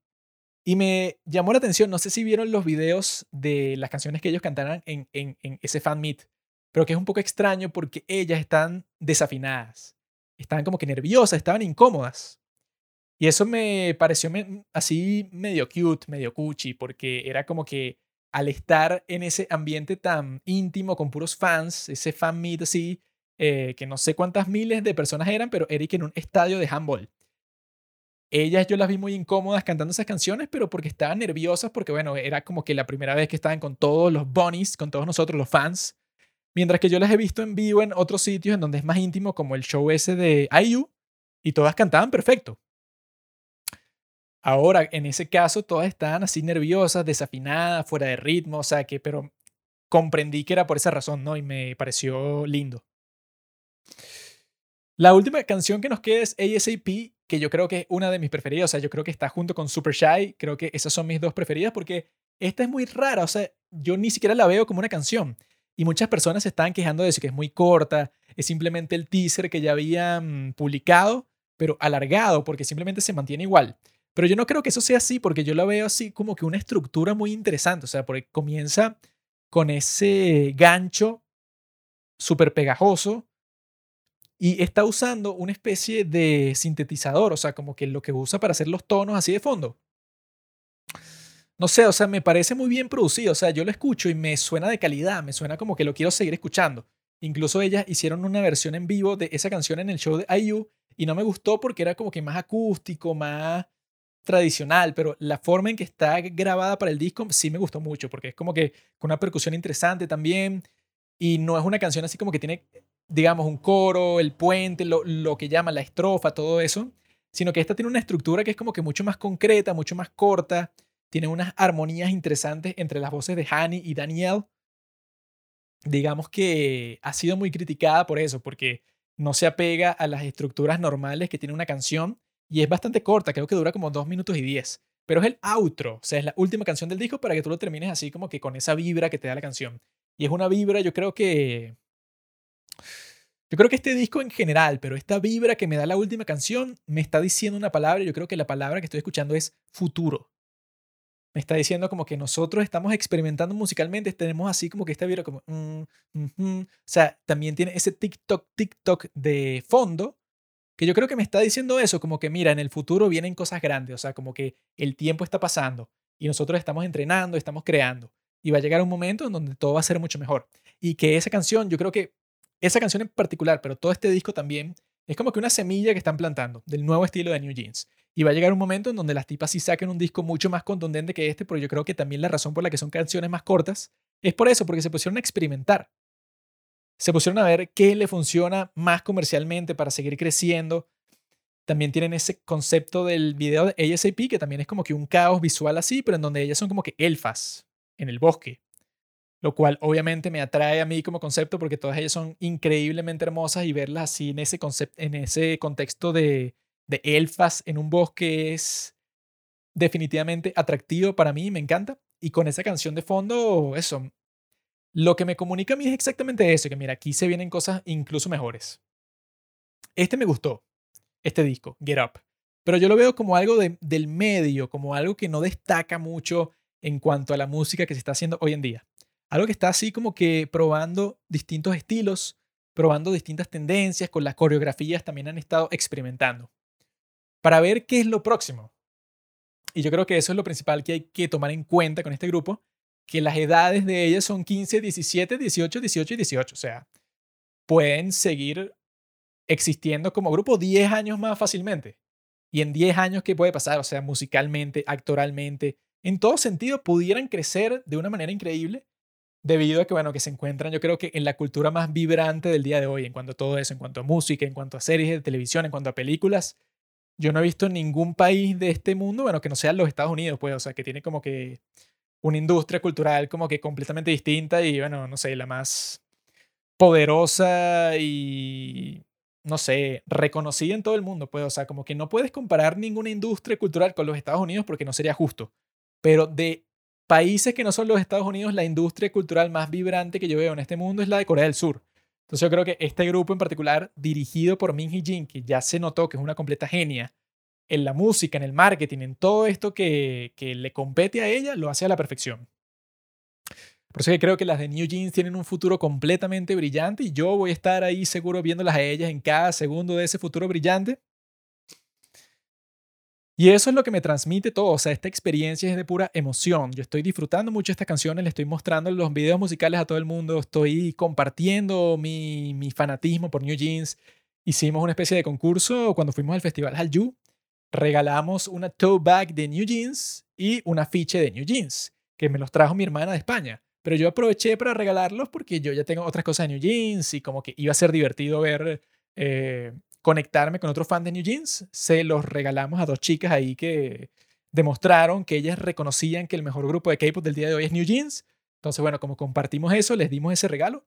[SPEAKER 1] Y me llamó la atención, no sé si vieron los videos de las canciones que ellos cantaran en, en, en ese fan meet, pero que es un poco extraño porque ellas están desafinadas, estaban como que nerviosas, estaban incómodas. Y eso me pareció así medio cute, medio cuchi, porque era como que al estar en ese ambiente tan íntimo con puros fans, ese fan meet así, eh, que no sé cuántas miles de personas eran, pero Eric en un estadio de handball. Ellas yo las vi muy incómodas cantando esas canciones, pero porque estaban nerviosas, porque bueno, era como que la primera vez que estaban con todos los bunnies, con todos nosotros, los fans. Mientras que yo las he visto en vivo en otros sitios en donde es más íntimo, como el show ese de IU, y todas cantaban perfecto. Ahora, en ese caso, todas estaban así nerviosas, desafinadas, fuera de ritmo, o sea que, pero comprendí que era por esa razón, ¿no? Y me pareció lindo. La última canción que nos queda es ASAP, que yo creo que es una de mis preferidas, o sea, yo creo que está junto con Super Shy, creo que esas son mis dos preferidas porque esta es muy rara, o sea, yo ni siquiera la veo como una canción. Y muchas personas se están quejando de eso, que es muy corta, es simplemente el teaser que ya habían publicado, pero alargado, porque simplemente se mantiene igual. Pero yo no creo que eso sea así, porque yo lo veo así como que una estructura muy interesante. O sea, porque comienza con ese gancho súper pegajoso y está usando una especie de sintetizador, o sea, como que lo que usa para hacer los tonos así de fondo. No sé, o sea, me parece muy bien producido. O sea, yo lo escucho y me suena de calidad, me suena como que lo quiero seguir escuchando. Incluso ellas hicieron una versión en vivo de esa canción en el show de IU y no me gustó porque era como que más acústico, más tradicional, pero la forma en que está grabada para el disco sí me gustó mucho, porque es como que con una percusión interesante también, y no es una canción así como que tiene, digamos, un coro, el puente, lo, lo que llama la estrofa, todo eso, sino que esta tiene una estructura que es como que mucho más concreta, mucho más corta, tiene unas armonías interesantes entre las voces de Hani y Daniel. Digamos que ha sido muy criticada por eso, porque no se apega a las estructuras normales que tiene una canción, y es bastante corta, creo que dura como 2 minutos y 10. Pero es el outro, o sea, es la última canción del disco para que tú lo termines así como que con esa vibra que te da la canción. Y es una vibra, yo creo que... Yo creo que este disco en general, pero esta vibra que me da la última canción me está diciendo una palabra, yo creo que la palabra que estoy escuchando es futuro. Me está diciendo como que nosotros estamos experimentando musicalmente, tenemos así como que esta vibra como... Mm, o sea, también tiene ese TikTok, TikTok de fondo, que yo creo que me está diciendo eso, como que mira, en el futuro vienen cosas grandes, o sea, como que el tiempo está pasando y nosotros estamos entrenando, estamos creando y va a llegar un momento en donde todo va a ser mucho mejor. Y que esa canción, yo creo que esa canción en particular, pero todo este disco también, es como que una semilla que están plantando del nuevo estilo de New Jeans. Y va a llegar un momento en donde las tipas sí saquen un disco mucho más contundente que este, pero yo creo que también la razón por la que son canciones más cortas es por eso, porque se pusieron a experimentar se pusieron a ver qué le funciona más comercialmente para seguir creciendo. También tienen ese concepto del video de ASAP, que también es como que un caos visual así, pero en donde ellas son como que elfas en el bosque. Lo cual obviamente me atrae a mí como concepto porque todas ellas son increíblemente hermosas y verlas así en ese, en ese contexto de, de elfas en un bosque es definitivamente atractivo para mí, me encanta. Y con esa canción de fondo, eso, lo que me comunica a mí es exactamente eso, que mira, aquí se vienen cosas incluso mejores. Este me gustó, este disco, Get Up, pero yo lo veo como algo del medio, como algo que no destaca mucho en cuanto a la música que se está haciendo hoy en día. Algo que está así como que probando distintos estilos, probando distintas tendencias, con las coreografías también han estado experimentando, para ver qué es lo próximo. Y yo creo que eso es lo principal que hay que tomar en cuenta con este grupo, que las edades de ellas son 15, 17, 18, 18 y 18. O sea, pueden seguir existiendo como grupo 10 años más fácilmente. Y en 10 años, ¿qué puede pasar? O sea, musicalmente, actoralmente, en todo sentido, pudieran crecer de una manera increíble debido a que, bueno, que se encuentran, yo creo que en la cultura más vibrante del día de hoy, en cuanto a todo eso, en cuanto a música, en cuanto a series de televisión, en cuanto a películas. Yo no he visto ningún país de este mundo, bueno, que no sea los Estados Unidos, pues, o sea, que tiene como que una industria cultural como que completamente distinta y, bueno, no sé, la más poderosa y, no sé, reconocida en todo el mundo, pues, o sea, como que no puedes comparar ninguna industria cultural con los Estados Unidos porque no sería justo. Pero de países que no son los Estados Unidos, la industria cultural más vibrante que yo veo en este mundo es la de Corea del Sur. Entonces yo creo que este grupo en particular, dirigido por Min Hee Jin, que ya se notó que es una completa genia en la música, en el marketing, en todo esto que, que le compete a ella, lo hace a la perfección. Por eso que creo que las de New Jeans tienen un futuro completamente brillante y yo voy a estar ahí seguro viéndolas a ellas en cada segundo de ese futuro brillante. Y eso es lo que me transmite todo, o sea, esta experiencia es de pura emoción. Yo estoy disfrutando mucho estas canciones, le estoy mostrando los videos musicales a todo el mundo, estoy compartiendo mi, fanatismo por New Jeans. Hicimos una especie de concurso cuando fuimos al festival Hallyu. Regalamos una tote de New Jeans y un afiche de New Jeans, que me los trajo mi hermana de España. Pero yo aproveché para regalarlos porque yo ya tengo otras cosas de New Jeans y como que iba a ser divertido ver eh, conectarme con otro fan de New Jeans, se los regalamos a dos chicas ahí que demostraron que ellas reconocían que el mejor grupo de K-pop del día de hoy es New Jeans. Entonces, bueno, como compartimos eso, les dimos ese regalo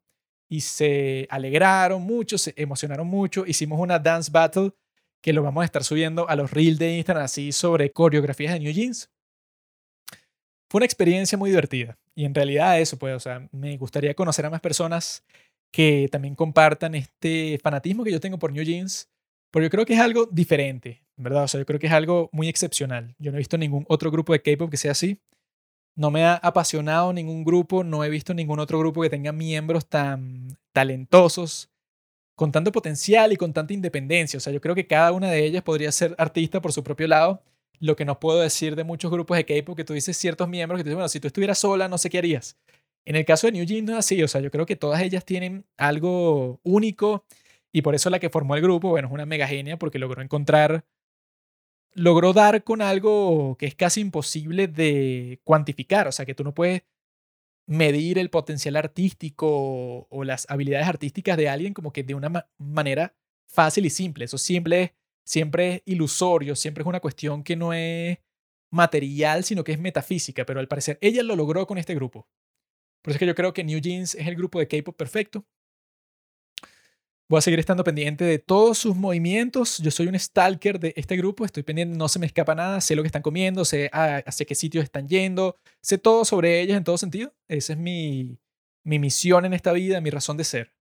[SPEAKER 1] y se alegraron mucho, se emocionaron mucho. Hicimos una dance battle que lo vamos a estar subiendo a los reels de Instagram así sobre coreografías de New Jeans. Fue una experiencia muy divertida y en realidad eso, pues, o sea, me gustaría conocer a más personas que también compartan este fanatismo que yo tengo por New Jeans, porque yo creo que es algo diferente, ¿verdad? O sea, yo creo que es algo muy excepcional. Yo no he visto ningún otro grupo de K-pop que sea así. No me ha apasionado ningún grupo, no he visto ningún otro grupo que tenga miembros tan talentosos, con tanto potencial y con tanta independencia. O sea, yo creo que cada una de ellas podría ser artista por su propio lado. Lo que no puedo decir de muchos grupos de K-pop que tú dices ciertos miembros que te dicen, bueno, si tú estuvieras sola, no sé qué harías. En el caso de New Jeans no es así, o sea, yo creo que todas ellas tienen algo único y por eso la que formó el grupo, bueno, es una mega genia porque logró encontrar, logró dar con algo que es casi imposible de cuantificar, o sea, que tú no puedes medir el potencial artístico o las habilidades artísticas de alguien como que de una manera fácil y simple. Eso siempre, siempre es ilusorio, siempre es una cuestión que no es material, sino que es metafísica, pero al parecer ella lo logró con este grupo. Por eso es que yo creo que New Jeans es el grupo de K-pop perfecto. Voy a seguir estando pendiente de todos sus movimientos. Yo soy un stalker de este grupo, estoy pendiente, no se me escapa nada, sé lo que están comiendo, sé hacia qué sitios están yendo, sé todo sobre ellas en todo sentido. Esa es mi, mi misión en esta vida, mi razón de ser.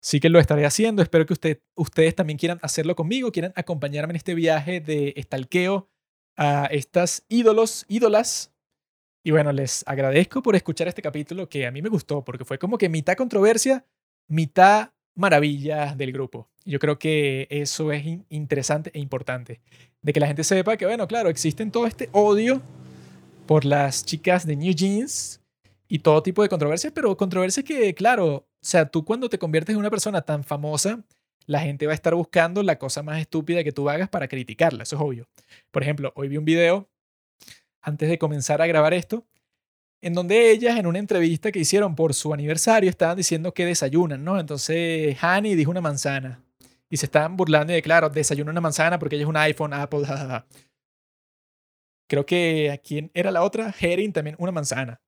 [SPEAKER 1] Sí que lo estaré haciendo. Espero que usted, ustedes también quieran hacerlo conmigo, quieran acompañarme en este viaje de estalqueo a estas ídolos, ídolas y bueno, les agradezco por escuchar este capítulo que a mí me gustó porque fue como que mitad controversia, mitad maravilla del grupo. Yo creo que eso es interesante e importante. De que la gente sepa que, bueno, claro, existen todo este odio por las chicas de New Jeans y todo tipo de controversias, pero controversias que, claro, o sea, tú cuando te conviertes en una persona tan famosa, la gente va a estar buscando la cosa más estúpida que tú hagas para criticarla, eso es obvio. Por ejemplo, hoy vi un video antes de comenzar a grabar esto, en donde ellas en una entrevista que hicieron por su aniversario estaban diciendo que desayunan, ¿no? Entonces Hani dijo una manzana y se estaban burlando de, claro, desayuna una manzana porque ella es un iPhone, Apple, jajaja. Creo que a quién era la otra, Herin también una manzana.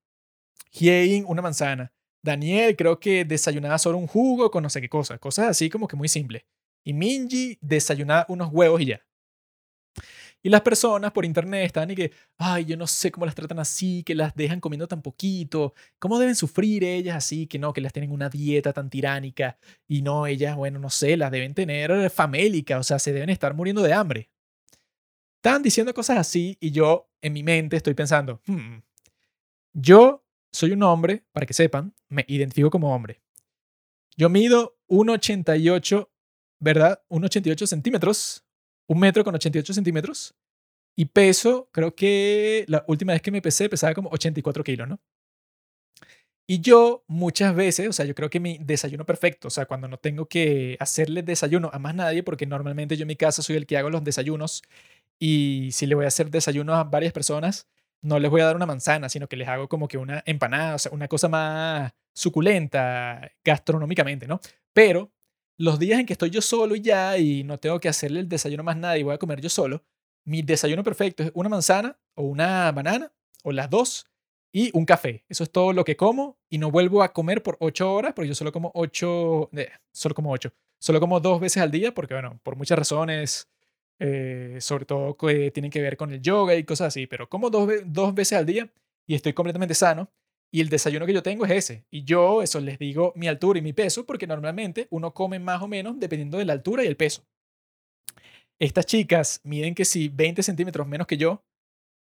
[SPEAKER 1] Hyein una manzana. Daniel creo que desayunaba solo un jugo con no sé qué cosa, cosas así como que muy simple. Y Minji desayunaba unos huevos y ya. Y las personas por internet están y que, ay, yo no sé cómo las tratan así, que las dejan comiendo tan poquito, cómo deben sufrir ellas así, que no, que las tienen una dieta tan tiránica y no, ellas, bueno, no sé, las deben tener famélica, o sea, se deben estar muriendo de hambre. Están diciendo cosas así y yo en mi mente estoy pensando, hmm, yo soy un hombre, para que sepan, me identifico como hombre. Yo mido 1,88, ¿verdad? 1,88 centímetros, un metro con 88 centímetros y peso, creo que la última vez que me pesé pesaba como 84 kilos, ¿no? Y yo muchas veces, o sea, yo creo que mi desayuno perfecto, o sea, cuando no tengo que hacerle desayuno a más nadie, porque normalmente yo en mi casa soy el que hago los desayunos y si le voy a hacer desayuno a varias personas, no les voy a dar una manzana, sino que les hago como que una empanada, o sea, una cosa más suculenta gastronómicamente, ¿no? Pero los días en que estoy yo solo y ya y no tengo que hacerle el desayuno más nada y voy a comer yo solo, mi desayuno perfecto es una manzana o una banana o las dos y un café. Eso es todo lo que como y no vuelvo a comer por ocho horas porque yo solo como ocho, eh, solo como ocho, solo como dos veces al día porque, bueno, por muchas razones, eh, sobre todo que tienen que ver con el yoga y cosas así, pero como dos, dos veces al día y estoy completamente sano. Y el desayuno que yo tengo es ese. Y yo, eso les digo mi altura y mi peso, porque normalmente uno come más o menos dependiendo de la altura y el peso. Estas chicas miden que si 20 centímetros menos que yo,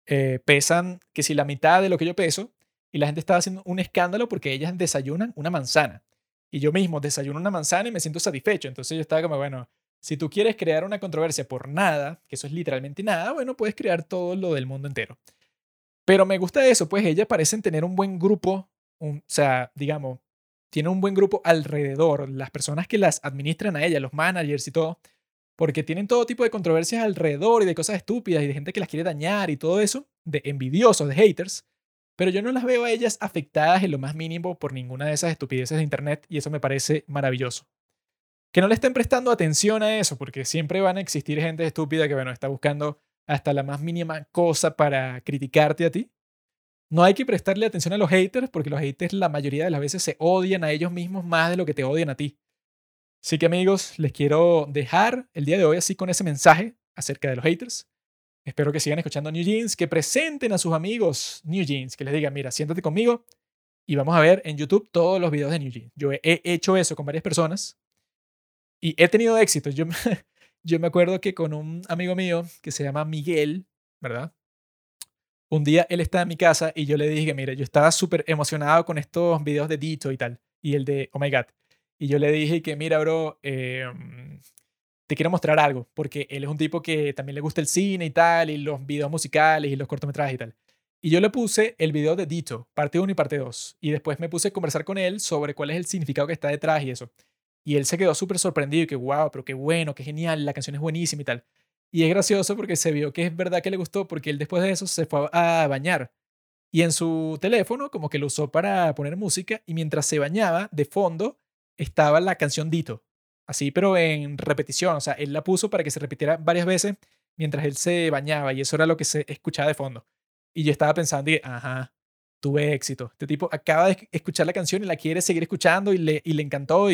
[SPEAKER 1] eh, pesan que si la mitad de lo que yo peso, y la gente estaba haciendo un escándalo porque ellas desayunan una manzana. Y yo mismo desayuno una manzana y me siento satisfecho. Entonces yo estaba como, bueno, si tú quieres crear una controversia por nada, que eso es literalmente nada, bueno, puedes crear todo lo del mundo entero. Pero me gusta eso, pues ellas parecen tener un buen grupo, o sea, digamos, tienen un buen grupo alrededor, las personas que las administran a ellas, los managers y todo, porque tienen todo tipo de controversias alrededor y de cosas estúpidas y de gente que las quiere dañar y todo eso, de envidiosos, de haters, pero yo no las veo a ellas afectadas en lo más mínimo por ninguna de esas estupideces de Internet y eso me parece maravilloso. Que no le estén prestando atención a eso, porque siempre van a existir gente estúpida que, bueno, está buscando hasta la más mínima cosa para criticarte a ti. No hay que prestarle atención a los haters, porque los haters la mayoría de las veces se odian a ellos mismos más de lo que te odian a ti. Así que amigos, les quiero dejar el día de hoy así con ese mensaje acerca de los haters. Espero que sigan escuchando New Jeans, que presenten a sus amigos New Jeans, que les digan, mira, siéntate conmigo y vamos a ver en YouTube todos los videos de New Jeans. Yo he hecho eso con varias personas y he tenido éxito. Yo, yo me acuerdo que con un amigo mío que se llama Miguel, ¿verdad? Un día él estaba en mi casa y yo le dije, mira, yo estaba súper emocionado con estos videos de Dito y tal, y el de Oh My God. Y yo le dije que, mira, bro, eh, te quiero mostrar algo, porque él es un tipo que también le gusta el cine y tal, y los videos musicales y los cortometrajes y tal. Y yo le puse el video de Dito, parte 1 y parte 2, y después me puse a conversar con él sobre cuál es el significado que está detrás y eso. Y él se quedó súper sorprendido y que, wow, pero qué bueno, qué genial, la canción es buenísima y tal. Y es gracioso porque se vio que es verdad que le gustó, porque él después de eso se fue a bañar. Y en su teléfono como que lo usó para poner música y mientras se bañaba, de fondo, estaba la canción Dito así, pero en repetición. O sea, él la puso para que se repitiera varias veces mientras él se bañaba y eso era lo que se escuchaba de fondo. Y yo estaba pensando, y, ajá, tuve éxito. Este tipo acaba de escuchar la canción y la quiere seguir escuchando y le, y le encantó.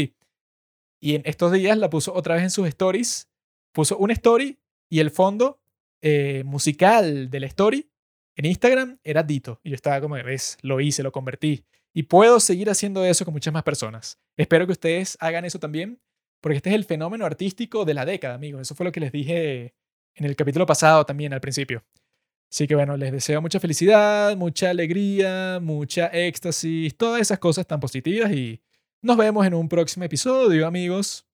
[SPEAKER 1] Y en estos días la puso otra vez en sus stories. Puso una story y el fondo eh, musical de la story en Instagram era Dito. Y yo estaba como, ves, lo hice, lo convertí. Y puedo seguir haciendo eso con muchas más personas. Espero que ustedes hagan eso también porque este es el fenómeno artístico de la década, amigos. Eso fue lo que les dije en el capítulo pasado también al principio. Así que bueno, les deseo mucha felicidad, mucha alegría, mucha éxtasis, todas esas cosas tan positivas y nos vemos en un próximo episodio, amigos.